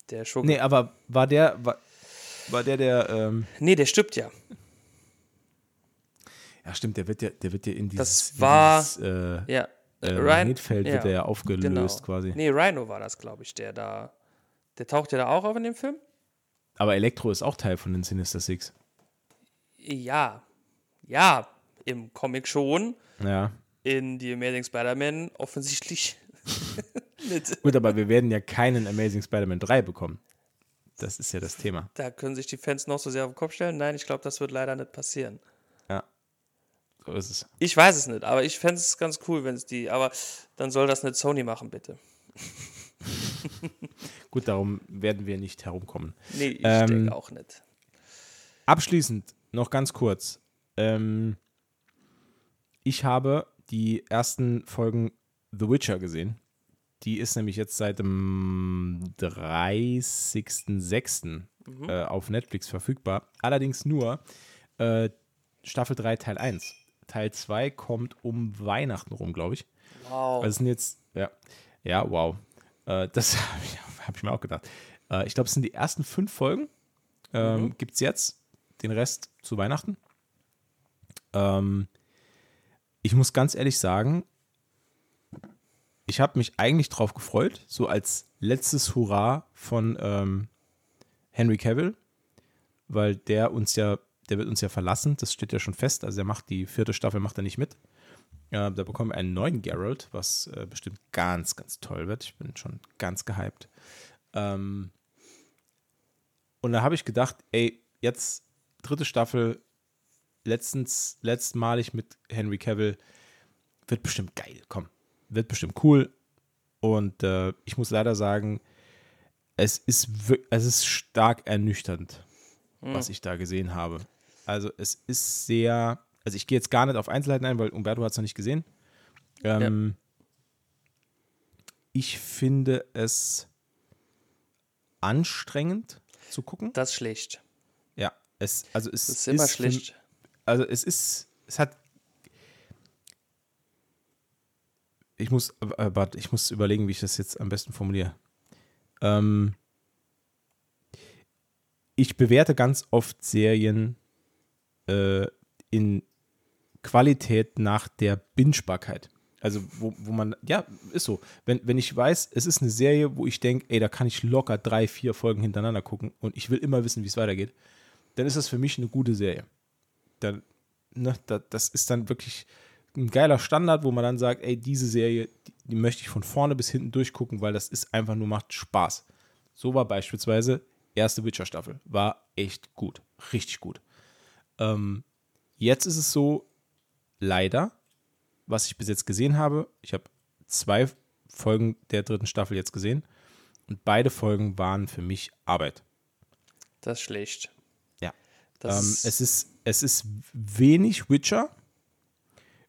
Speaker 2: der Schurke.
Speaker 1: Nee, aber war der. War, war der der. Ähm,
Speaker 2: Nee, der stirbt ja.
Speaker 1: Ja, stimmt, der wird ja, der wird ja in dieses.
Speaker 2: Das war-
Speaker 1: in dieses, äh,
Speaker 2: Ja.
Speaker 1: äh,
Speaker 2: Ryan-
Speaker 1: Magnetfeld wird
Speaker 2: ja,
Speaker 1: er ja aufgelöst
Speaker 2: genau.
Speaker 1: quasi.
Speaker 2: Nee, Rhino war das, glaube ich, der da. Der taucht ja da auch auf in dem Film?
Speaker 1: Aber Elektro ist auch Teil von den Sinister Six.
Speaker 2: Ja. Ja, im Comic schon.
Speaker 1: Ja.
Speaker 2: In die Amazing Spider-Man offensichtlich nicht.
Speaker 1: Gut, aber wir werden ja keinen Amazing Spider-Man 3 bekommen. Das ist ja das Thema.
Speaker 2: Da können sich die Fans noch so sehr auf den Kopf stellen. Nein, ich glaube, das wird leider nicht passieren.
Speaker 1: Ja. Ist es.
Speaker 2: Ich weiß es nicht, aber ich fände es ganz cool, wenn es die. Aber dann soll das nicht Sony machen, bitte.
Speaker 1: Gut, darum werden wir nicht herumkommen.
Speaker 2: Nee, ich
Speaker 1: Ähm,
Speaker 2: denke auch nicht.
Speaker 1: Abschließend noch ganz kurz. Ähm, ich habe die ersten Folgen The Witcher gesehen. Die ist nämlich jetzt seit dem 30.06. Äh, auf Netflix verfügbar. Allerdings nur äh, Staffel 3, Teil 1. Teil 2 kommt um Weihnachten rum, glaube ich.
Speaker 2: Wow.
Speaker 1: Also sind jetzt, ja, ja, wow. Äh, das habe ich, hab ich mir auch gedacht. Äh, ich glaube, es sind die ersten fünf Folgen. Ähm, Gibt es jetzt. Den Rest zu Weihnachten. Ähm, ich muss ganz ehrlich sagen, ich habe mich eigentlich drauf gefreut, so als letztes Hurra von ähm, Henry Cavill, weil der uns ja, der wird uns ja verlassen, das steht ja schon fest, also er macht die vierte Staffel, macht er nicht mit. Ja, da bekommen wir einen neuen Geralt, was äh, bestimmt ganz, ganz toll wird. Ich bin schon ganz gehypt. Ähm, und da habe ich gedacht, ey, jetzt dritte Staffel, letztens, letztmalig mit Henry Cavill, wird bestimmt geil, komm, wird bestimmt cool. Und äh, ich muss leider sagen, es ist, es ist stark ernüchternd, was ich da gesehen habe. Also es ist sehr, also ich gehe jetzt gar nicht auf Einzelheiten ein, weil Umberto hat es noch nicht gesehen. Ähm, Ich finde es anstrengend zu gucken.
Speaker 2: Das ist schlecht.
Speaker 1: Ja, es, also es
Speaker 2: Das ist immer
Speaker 1: für-
Speaker 2: schlecht.
Speaker 1: also es ist, es hat. Ich muss, äh, warte, ich muss überlegen, wie ich das jetzt am besten formuliere. Ähm, ich bewerte ganz oft Serien äh, in Qualität nach der Bingebarkeit. Also, wo, wo man, ja, ist so. Wenn, wenn ich weiß, es ist eine Serie, wo ich denke, ey, da kann ich locker drei, vier Folgen hintereinander gucken und ich will immer wissen, wie es weitergeht, dann ist das für mich eine gute Serie dann, ne, da, das ist dann wirklich ein geiler Standard, wo man dann sagt, ey, diese Serie, die, die möchte ich von vorne bis hinten durchgucken, weil das ist einfach nur macht Spaß. So war beispielsweise erste Witcher-Staffel. War echt gut. Richtig gut. Ähm, jetzt ist es so, leider, was ich bis jetzt gesehen habe, ich habe zwei Folgen der dritten Staffel jetzt gesehen und beide Folgen waren für mich Arbeit.
Speaker 2: Das ist schlecht.
Speaker 1: Ja. Ähm, es, ist, es ist wenig Witcher,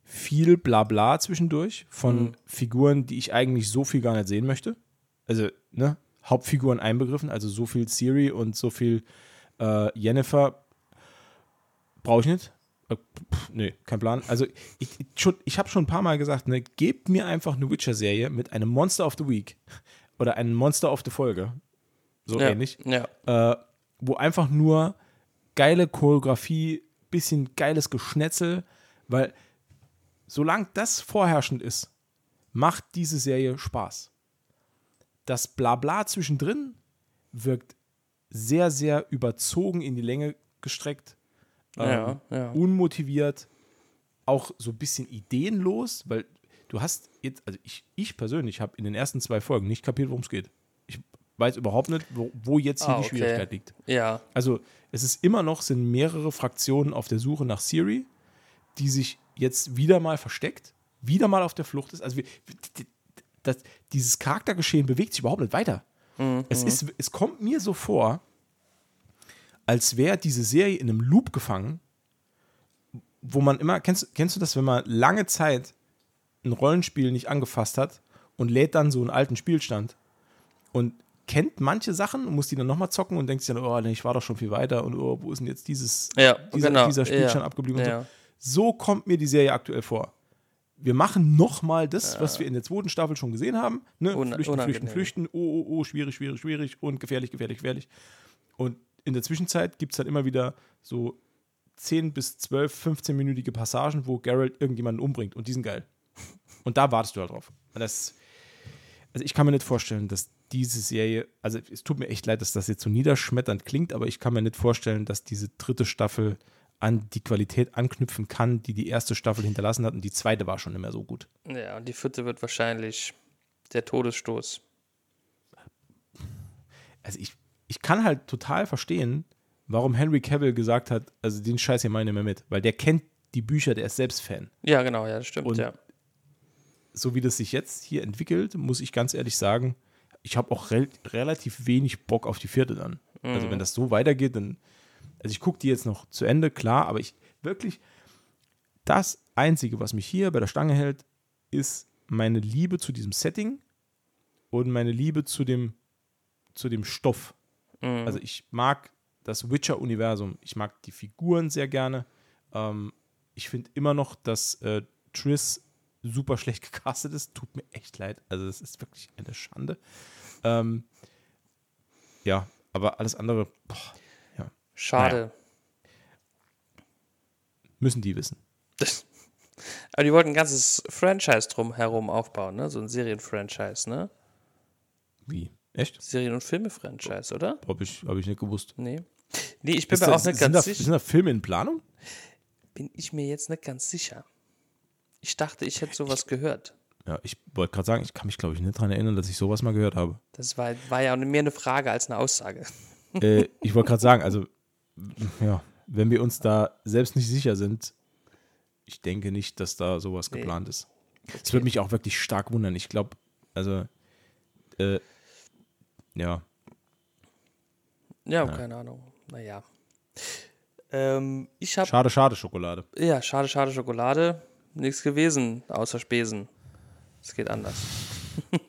Speaker 1: viel Blabla zwischendurch von
Speaker 2: Mhm.
Speaker 1: Figuren, die ich eigentlich so viel gar nicht sehen möchte. Also, ne, Hauptfiguren einbegriffen, also so viel Siri und so viel äh, Jennifer brauche ich nicht. Äh, pff, nee, kein Plan. Also, ich, ich, ich habe schon ein paar Mal gesagt, ne, gebt mir einfach eine Witcher-Serie mit einem Monster of the Week oder einem Monster of the Folge. So
Speaker 2: ja,
Speaker 1: ähnlich
Speaker 2: Ja,
Speaker 1: äh, wo einfach nur geile Choreografie, bisschen geiles Geschnetzel, weil solange das vorherrschend ist, macht diese Serie Spaß. Das Blabla zwischendrin wirkt sehr, sehr überzogen in die Länge gestreckt, ähm,
Speaker 2: ja, ja.
Speaker 1: unmotiviert, auch so ein bisschen ideenlos, weil du hast jetzt, also ich, ich persönlich habe in den ersten zwei Folgen nicht kapiert, worum es geht. Ich weiß überhaupt nicht, wo, wo jetzt hier
Speaker 2: Ah,
Speaker 1: die
Speaker 2: okay.
Speaker 1: Schwierigkeit liegt.
Speaker 2: Ja,
Speaker 1: Also es ist immer noch, sind mehrere Fraktionen auf der Suche nach Siri, die sich jetzt wieder mal versteckt, wieder mal auf der Flucht ist. Also wir, das, dieses Charaktergeschehen bewegt sich überhaupt nicht weiter. Es, ist, es kommt mir so vor, als wäre diese Serie in einem Loop gefangen, wo man immer, kennst, kennst du das, wenn man lange Zeit ein Rollenspiel nicht angefasst hat und lädt dann so einen alten Spielstand und kennt manche Sachen und muss die dann nochmal zocken und denkt sich dann, oh, nee, ich war doch schon viel weiter und oh, wo ist denn jetzt dieses,
Speaker 2: ja,
Speaker 1: dieser,
Speaker 2: genau.
Speaker 1: dieser Spielstand
Speaker 2: ja,
Speaker 1: abgeblieben
Speaker 2: ja.
Speaker 1: so. So kommt mir die Serie aktuell vor. Wir machen nochmal das, was wir in der zweiten Staffel schon gesehen haben. Ne?
Speaker 2: Un-
Speaker 1: flüchten, flüchten,
Speaker 2: unangenehm.
Speaker 1: flüchten. Oh, oh, oh, schwierig, schwierig, schwierig und gefährlich, gefährlich, gefährlich. Und in der Zwischenzeit gibt es dann immer wieder so 10 bis 12, 15-minütige Passagen, wo Geralt irgendjemanden umbringt. Und die sind geil. Und da wartest du halt drauf. Das, also ich kann mir nicht vorstellen, dass diese Serie, also es tut mir echt leid, dass das jetzt so niederschmetternd klingt, aber ich kann mir nicht vorstellen, dass diese dritte Staffel an die Qualität anknüpfen kann, die die erste Staffel hinterlassen hat. Und die zweite war schon nicht mehr so gut.
Speaker 2: ja, und die vierte wird wahrscheinlich der Todesstoß.
Speaker 1: Also ich, ich kann halt total verstehen, warum Henry Cavill gesagt hat, also den Scheiß hier meine mehr mit, weil der kennt die Bücher, der ist selbst Fan.
Speaker 2: Ja, genau, ja, das stimmt,
Speaker 1: Und-
Speaker 2: ja.
Speaker 1: So wie das sich jetzt hier entwickelt, muss ich ganz ehrlich sagen, ich habe auch rel relativ wenig Bock auf die vierte dann. Also wenn das so weitergeht, dann, also ich gucke die jetzt noch zu Ende, klar, aber ich wirklich, das Einzige, was mich hier bei der Stange hält, ist meine Liebe zu diesem Setting und meine Liebe zu dem, zu dem Stoff. Also ich mag das Witcher-Universum, ich mag die Figuren sehr gerne. Ähm, ich finde immer noch, dass äh, Triss super schlecht gecastet ist. Tut mir echt leid. Also es ist wirklich eine Schande. Ähm, ja, aber alles andere boah,
Speaker 2: Schade.
Speaker 1: müssen die wissen.
Speaker 2: Aber die wollten ein ganzes Franchise drum herum aufbauen, ne? So ein Serienfranchise, ne?
Speaker 1: Wie? Echt?
Speaker 2: Serien- und Filme-Franchise, oder?
Speaker 1: Habe ich, hab ich nicht gewusst.
Speaker 2: Nee. Nee, ich bin
Speaker 1: Ist
Speaker 2: mir
Speaker 1: da-
Speaker 2: auch nicht
Speaker 1: sind,
Speaker 2: ganz
Speaker 1: sind
Speaker 2: sicher.
Speaker 1: da Filme in Planung?
Speaker 2: Bin ich mir jetzt nicht ganz sicher. Ich dachte, ich hätte sowas gehört.
Speaker 1: Ja, ich wollte gerade sagen, ich kann mich, glaube ich, nicht daran erinnern, dass ich sowas mal gehört habe.
Speaker 2: Das war, war ja mehr eine Frage als eine Aussage.
Speaker 1: äh, ich wollte gerade sagen, also, ja, wenn wir uns da selbst nicht sicher sind, ich denke nicht, dass da sowas
Speaker 2: Nee.
Speaker 1: geplant ist. Es würde mich auch wirklich stark wundern. Ich glaube, also, äh, ja,
Speaker 2: Ja, keine Ahnung. Naja. Ähm, ich habe,
Speaker 1: schade, schade Schokolade.
Speaker 2: ja, schade, schade Schokolade. Nichts gewesen, außer Spesen. Es geht anders.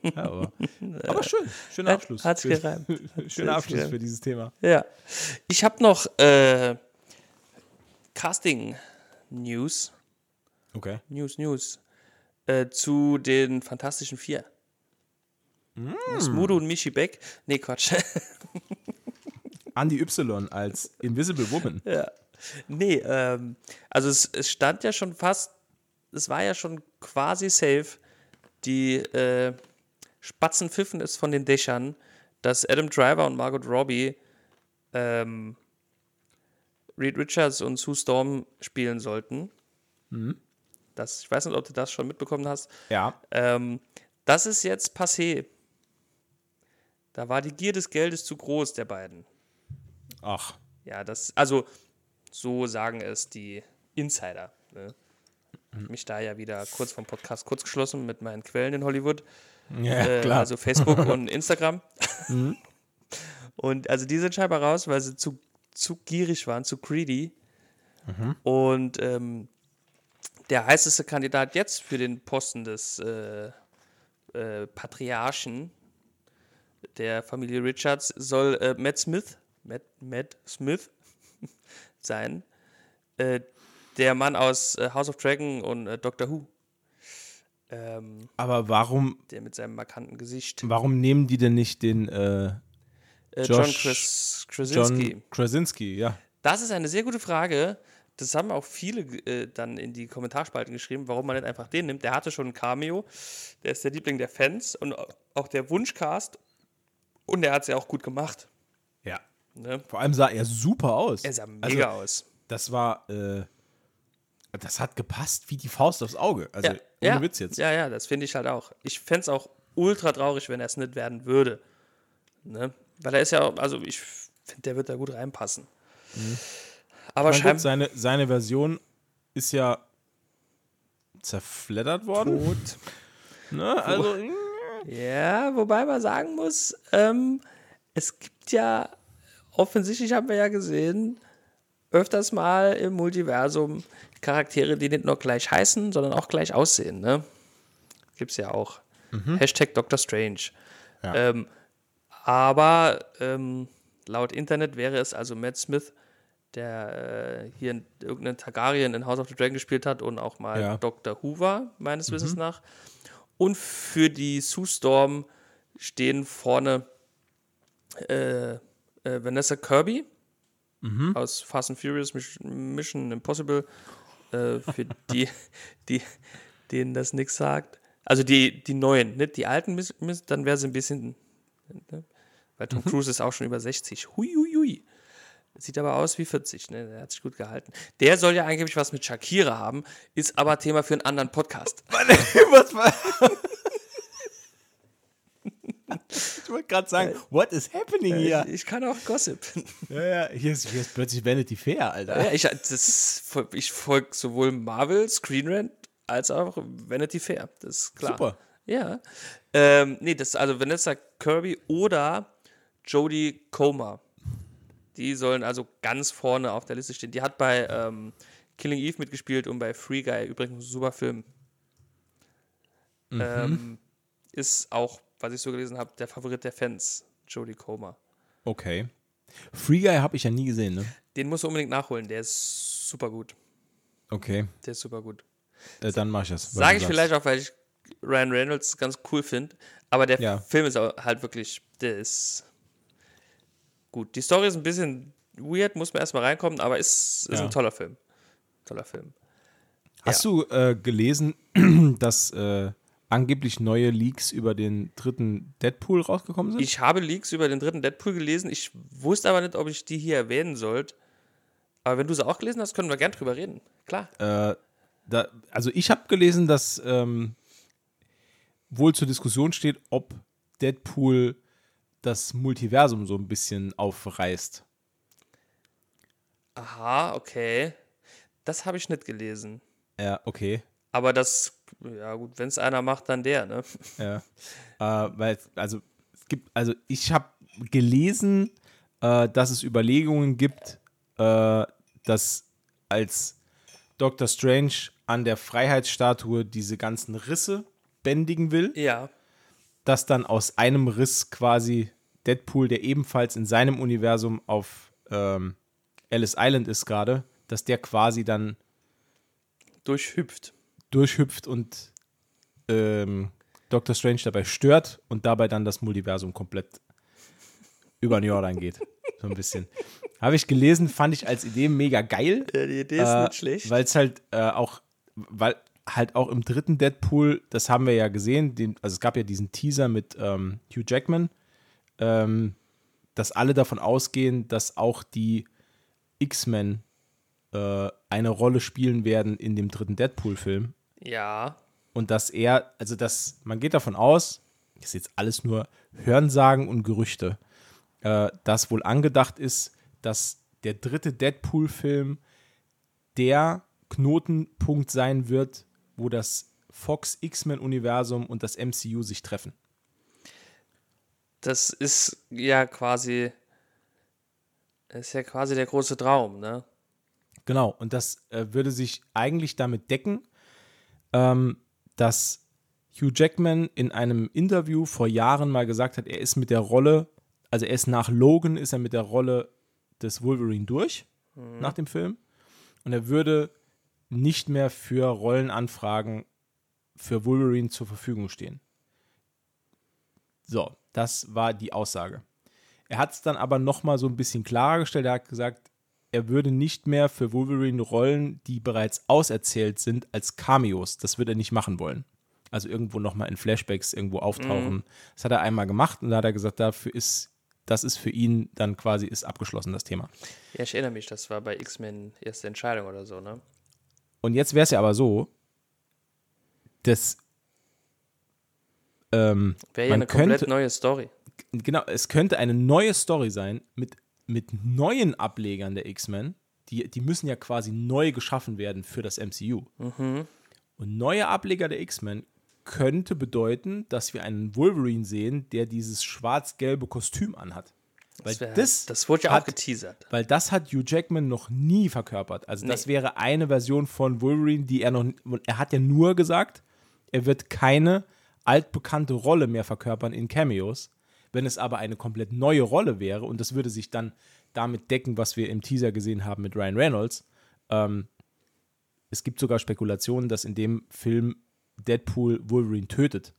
Speaker 1: Ja, aber, aber schön, schöner Abschluss.
Speaker 2: hat's
Speaker 1: für-
Speaker 2: gereimt.
Speaker 1: Schöner
Speaker 2: Hat's
Speaker 1: Abschluss
Speaker 2: gereimt.
Speaker 1: für dieses Thema.
Speaker 2: Ja. Ich habe noch äh, Casting News.
Speaker 1: Okay.
Speaker 2: News, News. Äh, zu den Fantastischen Vier.
Speaker 1: Mm.
Speaker 2: Smudo und Michi Beck. Nee, Quatsch.
Speaker 1: Andy Y als Invisible Woman.
Speaker 2: ja. Nee, ähm, also es, es stand ja schon fast, es war ja schon quasi safe, die äh, Spatzen pfiffen es von den Dächern, dass Adam Driver und Margot Robbie ähm, Reed Richards und Sue Storm spielen sollten. Das, ich weiß nicht, ob du das schon mitbekommen hast.
Speaker 1: Ja.
Speaker 2: Ähm, das ist jetzt passé. Da war die Gier des Geldes zu groß, der beiden.
Speaker 1: Ach.
Speaker 2: Ja, das, also so sagen es die Insider. Ne? Mich da ja wieder kurz vom Podcast kurz geschlossen mit meinen Quellen in Hollywood.
Speaker 1: Ja,
Speaker 2: Äh,
Speaker 1: klar.
Speaker 2: Also Facebook und Instagram. Und also die sind scheinbar raus, weil sie zu, zu gierig waren, zu greedy. Und ähm, der heißeste Kandidat jetzt für den Posten des äh, äh, Patriarchen der Familie Richards soll äh, Matt Smith, Matt, Matt Smith sein. Der Mann aus äh, House of Dragon und äh, Doctor Who. Ähm,
Speaker 1: aber warum,
Speaker 2: der mit seinem markanten Gesicht.
Speaker 1: warum nehmen die denn nicht den äh,
Speaker 2: Äh, John Kras Krasinski.
Speaker 1: John Krasinski? Ja.
Speaker 2: Das ist eine sehr gute Frage. Das haben auch viele äh, dann in die Kommentarspalten geschrieben, warum man nicht einfach den nimmt. Der hatte schon ein Cameo. Der ist der Liebling der Fans und auch der Wunschcast. Und der hat es ja auch gut gemacht.
Speaker 1: Ja.
Speaker 2: Ne?
Speaker 1: Vor allem sah er super aus.
Speaker 2: Er sah mega
Speaker 1: Also,
Speaker 2: aus.
Speaker 1: Das war, äh, das hat gepasst wie die Faust aufs Auge. Also, ohne
Speaker 2: ja,
Speaker 1: Witz jetzt.
Speaker 2: Ja, ja, das finde ich halt auch. Ich fände es auch ultra traurig, wenn er es nicht werden würde. Ne? Weil er ist ja, auch- also ich finde, der wird da gut reinpassen. Aber
Speaker 1: Mein Gott,
Speaker 2: scheinbar
Speaker 1: seine, seine Version ist ja zerfleddert worden.
Speaker 2: tot.
Speaker 1: Ne? Also,
Speaker 2: Ja, wobei man sagen muss, ähm, es gibt ja, offensichtlich haben wir ja gesehen, öfters mal im Multiversum Charaktere, die nicht nur gleich heißen, sondern auch gleich aussehen. Ne? Gibt es ja auch. Hashtag Doctor Strange.
Speaker 1: Ja.
Speaker 2: Ähm, aber ähm, laut Internet wäre es also Matt Smith, der äh, hier in, irgendeinen Targaryen in House of the Dragon gespielt hat und auch mal
Speaker 1: Ja.
Speaker 2: Dr. War, meines Wissens nach. Und für die Sue Storm stehen vorne äh, äh, Vanessa Kirby aus Fast and Furious Mission Impossible. Äh, für die, die, denen das nichts sagt. Also die, die neuen, nicht die alten, Miss- Miss- dann wäre sie ein bisschen. Ne? Weil Tom Cruise ist auch schon über 60. Hui, hui, hui. Sieht aber aus wie 40, ne? Der hat sich gut gehalten. Der soll ja angeblich was mit Shakira haben, ist aber Thema für einen anderen Podcast.
Speaker 1: was war. Ich wollte gerade sagen, what is happening here?
Speaker 2: Ich, ich kann auch Gossip.
Speaker 1: Ja, ja, hier ist, hier ist plötzlich Vanity Fair, Alter.
Speaker 2: Ja, ich, das, ich folge sowohl Marvel, Screen Rant, als auch Vanity Fair. Das ist klar.
Speaker 1: Super.
Speaker 2: Ja. Ähm, nee, das ist also Vanessa Kirby oder Jodie Comer. Die sollen also ganz vorne auf der Liste stehen. Die hat bei ähm, Killing Eve mitgespielt und bei Free Guy übrigens ein super Film.
Speaker 1: Mhm.
Speaker 2: Ähm, ist auch, was ich so gelesen habe, der Favorit der Fans, Jodie Comer.
Speaker 1: Okay. Free Guy habe ich ja nie gesehen, ne?
Speaker 2: Den musst du unbedingt nachholen, der ist super gut.
Speaker 1: Okay,
Speaker 2: Der ist super gut.
Speaker 1: äh, dann mach ich das.
Speaker 2: Sage ich vielleicht auch, weil ich Ryan Reynolds ganz cool finde. Aber der
Speaker 1: Ja.
Speaker 2: Film ist halt wirklich, der ist gut. Die Story ist ein bisschen weird, muss man erstmal reinkommen, aber ist, ist
Speaker 1: Ja.
Speaker 2: ein toller Film. Toller Film.
Speaker 1: Hast du äh, gelesen, dass äh, angeblich neue Leaks über den dritten Deadpool rausgekommen sind?
Speaker 2: Ich habe Leaks über den dritten Deadpool gelesen. Ich wusste aber nicht, ob ich die hier erwähnen sollte. Aber wenn du sie auch gelesen hast, können wir gern drüber reden. Klar.
Speaker 1: Äh, da, also ich habe gelesen, dass ähm, wohl zur Diskussion steht, ob Deadpool das Multiversum so ein bisschen aufreißt.
Speaker 2: Aha, okay. Das habe ich nicht gelesen.
Speaker 1: Ja, okay.
Speaker 2: Aber das, ja gut, wenn es einer macht, dann der, ne?
Speaker 1: Ja. Äh, weil, also, es gibt, also ich habe gelesen, äh, dass es Überlegungen gibt, äh, dass als Doctor Strange an der Freiheitsstatue diese ganzen Risse bändigen will,
Speaker 2: Ja.
Speaker 1: dass dann aus einem Riss quasi Deadpool, der ebenfalls in seinem Universum auf ähm, Ellis Island ist gerade, dass der quasi dann
Speaker 2: Durchhüpft.
Speaker 1: Durchhüpft und ähm, Doctor Strange dabei stört und dabei dann das Multiversum komplett über den Jordan geht. So ein bisschen. Habe ich gelesen, fand ich als Idee mega geil.
Speaker 2: Ja, die Idee ist
Speaker 1: Äh,
Speaker 2: nicht schlecht.
Speaker 1: Weil es halt äh, auch, weil halt auch im dritten Deadpool, das haben wir ja gesehen, den, also es gab ja diesen Teaser mit ähm, Hugh Jackman, ähm, dass alle davon ausgehen, dass auch die X-Men äh, eine Rolle spielen werden in dem dritten Deadpool-Film.
Speaker 2: Ja.
Speaker 1: Und dass er, also dass man geht davon aus, das ist jetzt alles nur Hörensagen und Gerüchte, äh, dass wohl angedacht ist, dass der dritte Deadpool-Film der Knotenpunkt sein wird, wo das Fox X-Men-Universum und das MCU sich treffen.
Speaker 2: Das ist ja quasi. Ist ja quasi der große Traum, ne?
Speaker 1: Genau, und das äh, würde sich eigentlich damit decken, ähm, dass Hugh Jackman in einem Interview vor Jahren mal gesagt hat, er ist mit der Rolle, also er ist nach Logan, ist er mit der Rolle des Wolverine durch, nach dem Film. Und er würde nicht mehr für Rollenanfragen für Wolverine zur Verfügung stehen. So, das war die Aussage. Er hat es dann aber noch mal so ein bisschen klarer gestellt. Er hat gesagt, er würde nicht mehr für Wolverine Rollen, die bereits auserzählt sind, als Cameos. Das würde er nicht machen wollen. Also irgendwo noch mal in Flashbacks irgendwo auftauchen. Das hat er einmal gemacht und da hat er gesagt, dafür ist das ist für ihn dann quasi ist abgeschlossen das Thema.
Speaker 2: Ja, ich erinnere mich, das war bei X-Men erste Entscheidung oder so, ne?
Speaker 1: Und jetzt wäre es ja aber so, dass ähm,
Speaker 2: Wäre ja eine komplett
Speaker 1: könnte-
Speaker 2: neue Story.
Speaker 1: genau, es könnte eine neue Story sein mit, mit neuen Ablegern der X-Men. Die, die müssen ja quasi neu geschaffen werden für das MCU. Und neue Ableger der X-Men könnte bedeuten, dass wir einen Wolverine sehen, der dieses schwarz-gelbe Kostüm anhat. Weil
Speaker 2: Das, wär,
Speaker 1: das,
Speaker 2: das wurde ja
Speaker 1: hat,
Speaker 2: auch geteasert.
Speaker 1: Weil das hat Hugh Jackman noch nie verkörpert. Also das
Speaker 2: Nee.
Speaker 1: wäre eine Version von Wolverine, die er noch. Er hat ja nur gesagt, er wird keine altbekannte Rolle mehr verkörpern in Cameos. Wenn es aber eine komplett neue Rolle wäre, und das würde sich dann damit decken, was wir im Teaser gesehen haben mit Ryan Reynolds, ähm, es gibt sogar Spekulationen, dass in dem Film Deadpool Wolverine tötet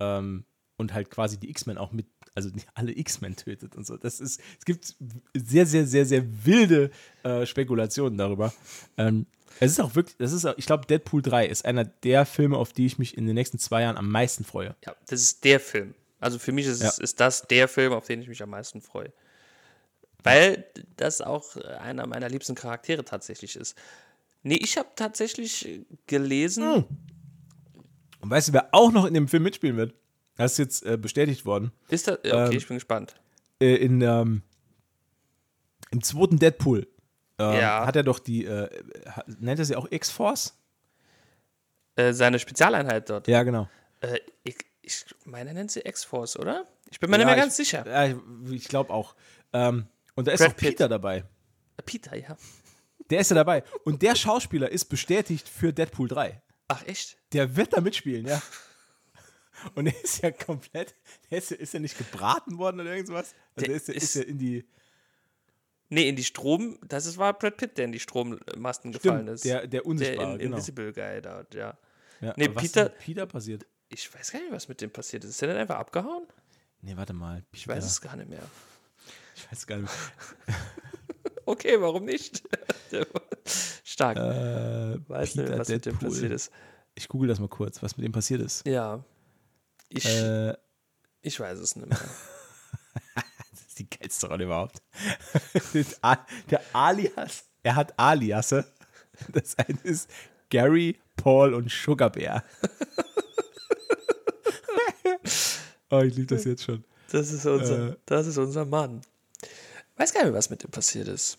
Speaker 1: ähm, und halt quasi die X-Men auch mit, also alle X-Men tötet und so. Das ist, es gibt sehr, sehr, sehr, sehr wilde äh, Spekulationen darüber. Ähm, es ist auch wirklich, das ist, auch, ich glaube, Deadpool 3 ist einer der Filme, auf die ich mich in den nächsten zwei Jahren am meisten freue.
Speaker 2: Ja, das ist der Film. Also für mich ist,
Speaker 1: Ja.
Speaker 2: ist das der Film, auf den ich mich am meisten freue. Weil das auch einer meiner liebsten Charaktere tatsächlich ist. Nee, ich habe tatsächlich gelesen,
Speaker 1: Und weißt du, wer auch noch in dem Film mitspielen wird? Das ist jetzt äh, bestätigt worden.
Speaker 2: Ist das? Okay,
Speaker 1: Ähm,
Speaker 2: ich bin gespannt.
Speaker 1: Äh, in, ähm, Im zweiten Deadpool ähm,
Speaker 2: Ja.
Speaker 1: hat er doch die, äh, nennt er sie auch X-Force?
Speaker 2: Äh, seine Spezialeinheit dort.
Speaker 1: Ja, genau.
Speaker 2: Äh, ich, meine, er nennt sie X-Force, oder? Ich bin mir nicht
Speaker 1: Ja,
Speaker 2: mehr ganz
Speaker 1: ich,
Speaker 2: sicher.
Speaker 1: Ja, ich, glaube auch. Ähm, und da ist
Speaker 2: Brad
Speaker 1: auch
Speaker 2: Pitt.
Speaker 1: Peter dabei.
Speaker 2: Äh, Peter, ja.
Speaker 1: Der ist ja dabei. Und der Schauspieler ist bestätigt für Deadpool 3.
Speaker 2: Ach, echt?
Speaker 1: Der wird da mitspielen, ja. Und er ist ja komplett, der ist, ja- ist ja nicht gebraten worden oder irgendwas. Also
Speaker 2: Der
Speaker 1: der ist, ja- ist
Speaker 2: ist-
Speaker 1: ja in die,
Speaker 2: Nee, in die Strom, das ist, war Brad Pitt, der in die Strommasten gefallen
Speaker 1: stimmt,
Speaker 2: ist.
Speaker 1: der, der
Speaker 2: der
Speaker 1: Unsichtbare,
Speaker 2: in,
Speaker 1: genau.
Speaker 2: Invisible Guy dort, ja.
Speaker 1: Ja,
Speaker 2: Nee, Peter-
Speaker 1: ist mit Peter passiert?
Speaker 2: Ich weiß gar nicht, was mit dem passiert ist. Ist der denn einfach abgehauen?
Speaker 1: Nee, warte mal. Peter,
Speaker 2: Ich weiß es gar nicht mehr.
Speaker 1: Ich weiß gar nicht.
Speaker 2: Okay, warum nicht? Stark.
Speaker 1: Äh,
Speaker 2: weiß nicht,
Speaker 1: Peter
Speaker 2: was mit dem
Speaker 1: Deadpool.
Speaker 2: passiert ist.
Speaker 1: Ich google das mal kurz, was mit dem passiert ist.
Speaker 2: Ja. Ich,
Speaker 1: Äh,
Speaker 2: ich weiß es nicht mehr.
Speaker 1: das ist die geilste Rolle überhaupt. Der Alias, er hat Aliasse. Das eine ist Gary, Paul und Sugar Bear. Oh, ich liebe das jetzt schon.
Speaker 2: Das ist unser,
Speaker 1: Äh.
Speaker 2: das ist unser Mann. Weiß gar nicht, was mit dem passiert ist.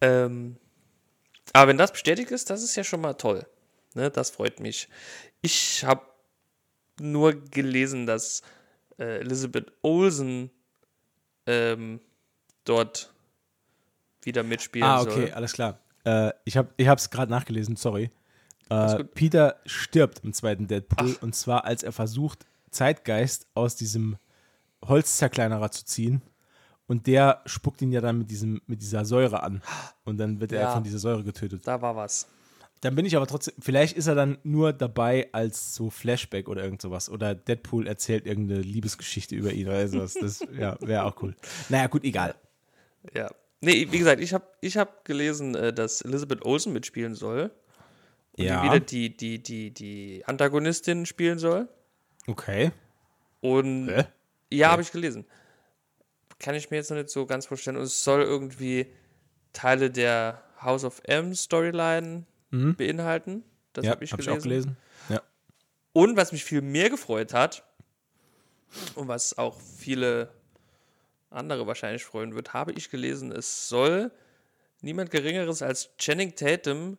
Speaker 2: Ähm, aber wenn das bestätigt ist, das ist ja schon mal toll. Ne, das freut mich. Ich habe nur gelesen, dass äh, Elizabeth Olsen ähm, dort wieder mitspielen
Speaker 1: Ah, okay,
Speaker 2: soll.
Speaker 1: alles klar. Äh, ich habe es gerade nachgelesen, sorry. Äh. Peter stirbt im zweiten Deadpool und zwar, als er versucht, Zeitgeist aus diesem Holzzerkleinerer zu ziehen. Und der spuckt ihn ja dann mit, diesem, mit dieser Säure an. Und dann wird er
Speaker 2: Ja.
Speaker 1: von dieser Säure getötet.
Speaker 2: Da war was.
Speaker 1: Dann bin ich aber trotzdem, vielleicht ist er dann nur dabei als so Flashback oder irgend sowas. Oder Deadpool erzählt irgendeine Liebesgeschichte über ihn oder sowas. Das ja, wäre auch cool. Naja, gut, egal.
Speaker 2: Ja. Nee, wie gesagt, ich habe ich hab gelesen, äh, dass Elizabeth Olsen mitspielen soll. Und
Speaker 1: Ja.
Speaker 2: die wieder die, die, die, die Antagonistin spielen soll.
Speaker 1: Okay.
Speaker 2: Und
Speaker 1: Hä?
Speaker 2: ja, habe ich gelesen. Kann ich mir jetzt noch nicht so ganz vorstellen. Und es soll irgendwie Teile der House of M Storyline beinhalten. Das
Speaker 1: ja,
Speaker 2: habe ich,
Speaker 1: hab
Speaker 2: gelesen.
Speaker 1: ich auch gelesen. Ja.
Speaker 2: Und was mich viel mehr gefreut hat und was auch viele andere wahrscheinlich freuen wird, habe ich gelesen, es soll niemand Geringeres als Channing Tatum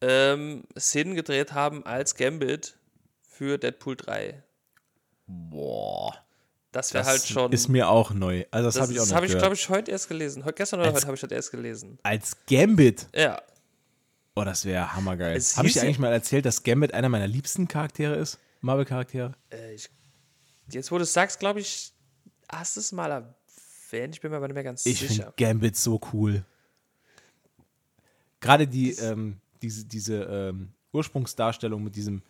Speaker 2: ähm, Szenen gedreht haben als Gambit für Deadpool 3.
Speaker 1: Boah.
Speaker 2: Das wäre
Speaker 1: Das
Speaker 2: halt schon.
Speaker 1: ist mir auch neu. Also das,
Speaker 2: das
Speaker 1: habe ich auch
Speaker 2: das
Speaker 1: noch
Speaker 2: habe ich, glaube ich, heute erst gelesen. Heute, gestern oder
Speaker 1: Als-
Speaker 2: heute habe ich das erst gelesen.
Speaker 1: Als Gambit.
Speaker 2: Ja.
Speaker 1: Oh, das wäre hammergeil. Habe ich dir eigentlich mal erzählt, dass Gambit einer meiner liebsten Charaktere ist? Marvel-Charaktere?
Speaker 2: Äh, ich, jetzt, wo du es sagst, glaube ich, hast du es mal erwähnt. Ich bin mir aber nicht mehr ganz
Speaker 1: Ich
Speaker 2: sicher.
Speaker 1: finde Gambit so cool. Gerade die, ähm, diese, diese ähm, Ursprungsdarstellung mit diesem,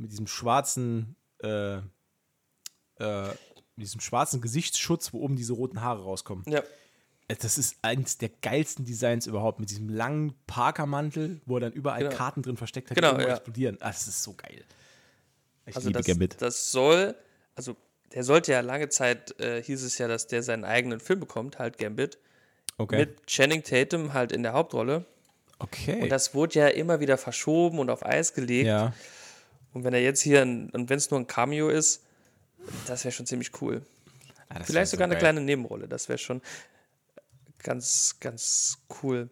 Speaker 1: mit diesem schwarzen, äh, äh, mit diesem schwarzen Gesichtsschutz, wo oben diese roten Haare rauskommen.
Speaker 2: Ja.
Speaker 1: Äh, Das ist eines der geilsten Designs überhaupt, mit diesem langen Parkermantel, wo er dann überall
Speaker 2: Genau.
Speaker 1: Karten drin versteckt hat,
Speaker 2: Genau,
Speaker 1: die
Speaker 2: ja.
Speaker 1: explodieren. Ah, das ist so geil. Ich
Speaker 2: Also
Speaker 1: liebe
Speaker 2: das,
Speaker 1: Gambit.
Speaker 2: das soll, also der sollte ja lange Zeit, äh, hieß es ja, dass der seinen eigenen Film bekommt, halt Gambit,
Speaker 1: Okay.
Speaker 2: mit Channing Tatum halt in der Hauptrolle.
Speaker 1: okay.
Speaker 2: Und das wurde ja immer wieder verschoben und auf Eis gelegt.
Speaker 1: ja.
Speaker 2: Und wenn er jetzt hier, ein, und wenn es nur ein Cameo ist, das wäre schon ziemlich cool.
Speaker 1: Ah,
Speaker 2: Vielleicht
Speaker 1: so
Speaker 2: sogar eine
Speaker 1: geil.
Speaker 2: kleine Nebenrolle, das wäre schon ganz, ganz cool.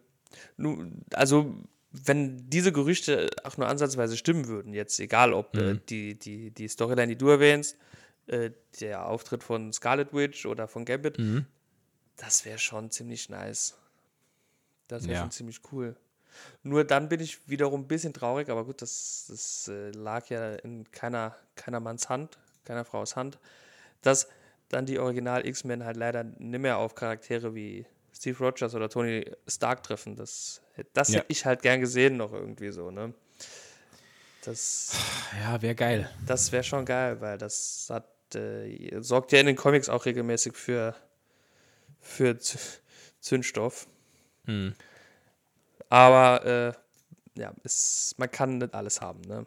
Speaker 2: Nun, also, wenn diese Gerüchte auch nur ansatzweise stimmen würden, jetzt egal ob äh,
Speaker 1: Mhm.
Speaker 2: die, die, die Storyline, die du erwähnst, äh, der Auftritt von Scarlet Witch oder von Gambit,
Speaker 1: Mhm.
Speaker 2: das wäre schon ziemlich nice. Das wäre
Speaker 1: Ja.
Speaker 2: schon ziemlich cool. Nur dann bin ich wiederum ein bisschen traurig, aber gut, das, das äh, lag ja in keiner, keiner Manns Hand, keiner Frau's Hand, dass dann die Original X-Men halt leider nicht mehr auf Charaktere wie Steve Rogers oder Tony Stark treffen. Das, das
Speaker 1: Ja.
Speaker 2: hätte ich halt gern gesehen noch irgendwie so, ne? Das,
Speaker 1: Ja, wäre geil.
Speaker 2: das wäre schon geil, weil das hat, äh, sorgt ja in den Comics auch regelmäßig für, für Z- Zündstoff.
Speaker 1: Hm.
Speaker 2: Aber äh, ja, es, man kann nicht alles haben, ne?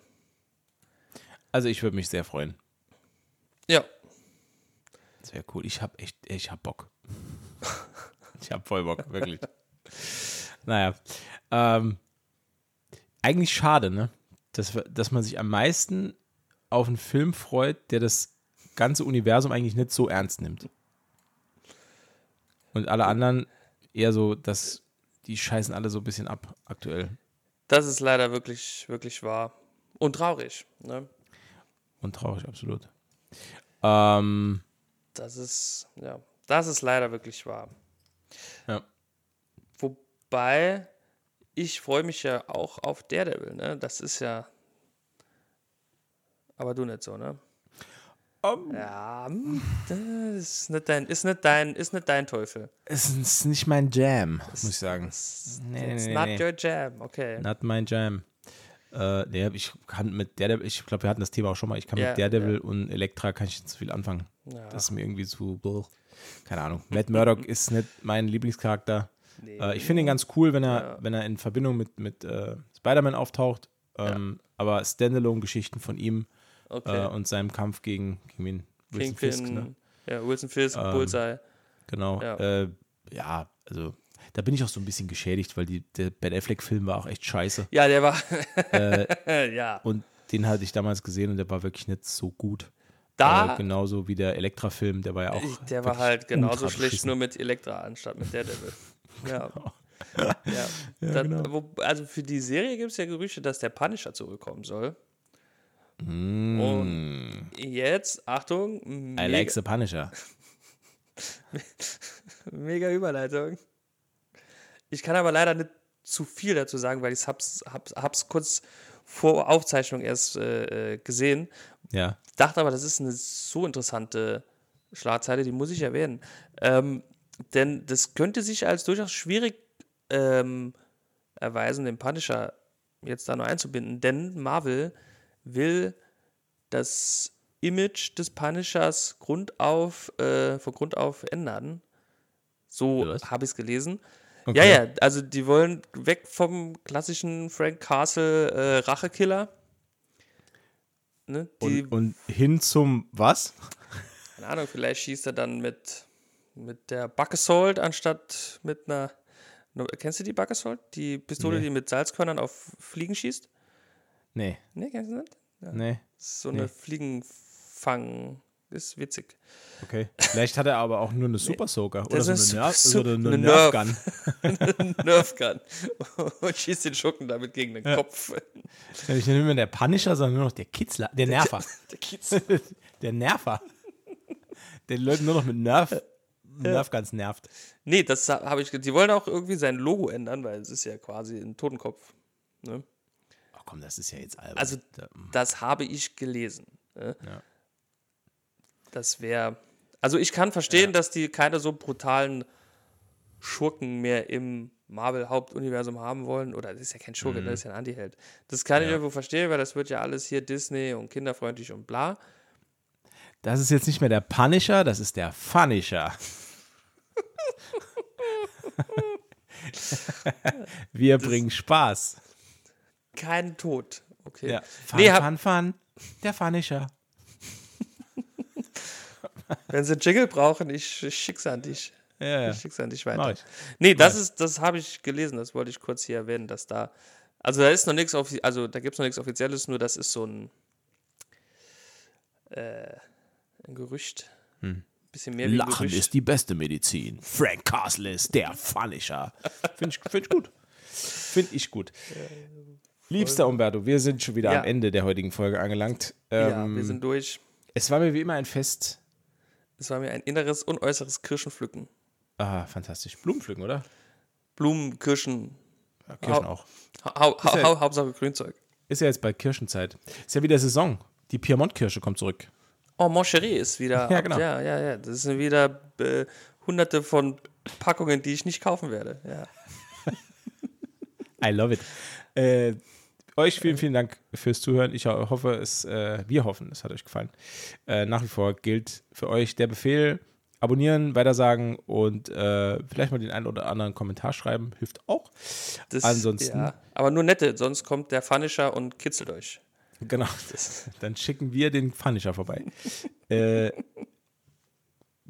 Speaker 1: Also ich würde mich sehr freuen.
Speaker 2: Ja,
Speaker 1: Das wäre cool. Ich habe echt, ich habe Bock. ich habe voll Bock, wirklich. naja. Ähm, eigentlich schade, ne? Dass, dass man sich am meisten auf einen Film freut, der das ganze Universum eigentlich nicht so ernst nimmt. Und alle anderen eher so, dass die scheißen alle so ein bisschen ab aktuell.
Speaker 2: Das ist leider wirklich, wirklich wahr. Und traurig. Ne?
Speaker 1: Und traurig, absolut. Ähm,
Speaker 2: Das ist, ja, das ist leider wirklich wahr.
Speaker 1: ja.
Speaker 2: Wobei, ich freue mich ja auch auf Daredevil, ne? Das ist ja. Aber du nicht so, ne?
Speaker 1: Um,
Speaker 2: Ja, das ist nicht dein, ist nicht dein, ist nicht dein Teufel.
Speaker 1: es ist nicht mein Jam, muss ich sagen.
Speaker 2: It's,
Speaker 1: Nee,
Speaker 2: it's
Speaker 1: nee,
Speaker 2: not
Speaker 1: nee.
Speaker 2: your jam, okay.
Speaker 1: Not my Jam. Äh, nee, ich kann mit Daredevil, ich glaube, wir hatten das Thema auch schon mal, ich kann
Speaker 2: Ja,
Speaker 1: mit Daredevil und Elektra kann ich nicht zu viel anfangen.
Speaker 2: Ja.
Speaker 1: Das ist mir irgendwie zu, bleh. keine Ahnung. Matt Murdock ist nicht mein Lieblingscharakter.
Speaker 2: Nee.
Speaker 1: Äh, ich finde ihn ganz cool, wenn er,
Speaker 2: Ja.
Speaker 1: wenn er in Verbindung mit, mit äh, Spider-Man auftaucht. Ähm, Aber Standalone-Geschichten von ihm
Speaker 2: okay.
Speaker 1: äh, und seinem Kampf gegen, gegen wen? Wilson Fisk,
Speaker 2: Kingpin,
Speaker 1: ne?
Speaker 2: ja, Wilson Fisk,
Speaker 1: Ähm,
Speaker 2: Bullseye.
Speaker 1: Genau.
Speaker 2: Ja.
Speaker 1: Äh, ja, also da bin ich auch so ein bisschen geschädigt, weil die, der Ben Affleck-Film war auch echt scheiße.
Speaker 2: Ja, der war.
Speaker 1: Äh,
Speaker 2: ja.
Speaker 1: Und den hatte ich damals gesehen und der war wirklich nicht so gut.
Speaker 2: Da.
Speaker 1: Äh, genauso wie der Elektra-Film, der war ja auch.
Speaker 2: Der war halt genauso schlecht, nur mit Elektra anstatt mit Daredevil. Ja. ja.
Speaker 1: Ja,
Speaker 2: Dann,
Speaker 1: genau.
Speaker 2: wo, also für die Serie gibt es ja Gerüchte, dass der Punisher zurückkommen soll.
Speaker 1: Mm,
Speaker 2: Jetzt, Achtung,
Speaker 1: I like the Punisher.
Speaker 2: mega Überleitung. Ich kann aber leider nicht zu viel dazu sagen, weil ich hab's, hab's, hab's kurz vor Aufzeichnung erst äh, äh, gesehen.
Speaker 1: Ja.
Speaker 2: Dachte aber, das ist eine so interessante Schlagzeile, die muss ich erwähnen. Ähm, denn das könnte sich als durchaus schwierig ähm, erweisen, den Punisher jetzt da noch einzubinden. Denn Marvel will das Image des Punishers Grund auf, äh, von Grund auf ändern. So habe ich es gelesen.
Speaker 1: Okay.
Speaker 2: Ja, ja, also die wollen weg vom klassischen Frank Castle äh, Rachekiller. Ne?
Speaker 1: Und, und hin zum was?
Speaker 2: keine Ahnung, vielleicht schießt er dann mit, mit der Buckassault anstatt mit einer. Kennst du die Buckassault? Die Pistole,
Speaker 1: Nee.
Speaker 2: die mit Salzkörnern auf Fliegen schießt?
Speaker 1: Nee,
Speaker 2: Ne, kennst du nicht?
Speaker 1: nee.
Speaker 2: Das ist so eine
Speaker 1: Nee.
Speaker 2: Fliegenfang. Ist witzig.
Speaker 1: Okay. Vielleicht hat er aber auch nur eine Super Soaker oder so eine, Nerf,
Speaker 2: so-
Speaker 1: eine,
Speaker 2: eine
Speaker 1: Nerf. Gun.
Speaker 2: Nerf Gun. Und schießt den Schuppen damit gegen den Kopf.
Speaker 1: Nicht mehr der Punisher, sondern nur noch der Kitzler, der Nerver.
Speaker 2: Der Kiez.
Speaker 1: der Nerver. Der die Leute nur noch mit Nerf, Nerf Guns nervt.
Speaker 2: Nee, das habe ich. Die wollen auch irgendwie sein Logo ändern, weil es ist ja quasi ein Totenkopf. Ne?
Speaker 1: Komm, das ist ja jetzt albern.
Speaker 2: Also,
Speaker 1: Da-
Speaker 2: das habe ich gelesen. Ne?
Speaker 1: Ja.
Speaker 2: Das wäre. Also, ich kann verstehen, dass die keine so brutalen Schurken mehr im Marvel-Hauptuniversum haben wollen. Oder das ist ja kein Schurke, das ist ja ein Antiheld. Das kann ich
Speaker 1: Ja.
Speaker 2: irgendwo verstehen, weil das wird ja alles hier Disney und kinderfreundlich und bla.
Speaker 1: Das ist jetzt nicht mehr der Punisher, das ist der Funisher. Wir bringen Spaß.
Speaker 2: Kein Tod. Okay.
Speaker 1: Ja. Fun,
Speaker 2: Nee,
Speaker 1: fun, fun. Der Funisher.
Speaker 2: Wenn sie Jingle brauchen, ich, ich schick's an dich.
Speaker 1: Ja, ja.
Speaker 2: Ich schick's an dich weiter.
Speaker 1: ich.
Speaker 2: Nee, das ist, das habe ich gelesen, das wollte ich kurz hier erwähnen, dass da, also da ist noch nichts, also da gibt es noch nichts Offizielles, nur das ist so ein, äh, ein Gerücht. Bisschen mehr ein
Speaker 1: Hm. Lachen
Speaker 2: Gerücht.
Speaker 1: ist die beste Medizin. Frank Castle ist der Funisher. Finde ich, find ich gut. Finde ich gut. Liebster Umberto, wir sind schon wieder
Speaker 2: Ja.
Speaker 1: am Ende der heutigen Folge angelangt.
Speaker 2: ja,
Speaker 1: Ähm,
Speaker 2: wir sind durch.
Speaker 1: es war mir wie immer ein Fest.
Speaker 2: Es war mir ein inneres und äußeres Kirschenpflücken.
Speaker 1: Ah, fantastisch. Blumenpflücken, oder?
Speaker 2: Blumen, Kirschen,
Speaker 1: Ja, Kirschen auch.
Speaker 2: hau, hau,
Speaker 1: ja-
Speaker 2: hau, Hauptsache Grünzeug.
Speaker 1: Ist ja jetzt bald Kirschenzeit. Ist ja wieder Saison. Die Piemont-Kirsche kommt zurück.
Speaker 2: Oh, Moncherie ist wieder.
Speaker 1: Ja, genau.
Speaker 2: Ja, ja, ja. Das sind wieder äh, hunderte von Packungen, die ich nicht kaufen werde. Ja.
Speaker 1: I love it. Äh, euch vielen, vielen Dank fürs Zuhören. Ich ho- hoffe, es, äh, wir hoffen, es hat euch gefallen. Äh, nach wie vor gilt für euch der Befehl: abonnieren, weitersagen und äh, vielleicht mal den einen oder anderen Kommentar schreiben. Hilft auch.
Speaker 2: Das,
Speaker 1: Ansonsten-
Speaker 2: Ja, aber nur nette, sonst kommt der Punisher und kitzelt euch.
Speaker 1: Genau. Dann schicken wir den Punisher vorbei. äh,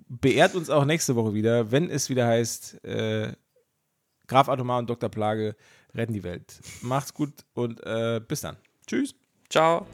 Speaker 1: beehrt uns auch nächste Woche wieder, wenn es wieder heißt: äh, Graf Atomar und Dr. Plage retten die Welt. Macht's gut und äh, bis dann. Tschüss.
Speaker 2: Ciao.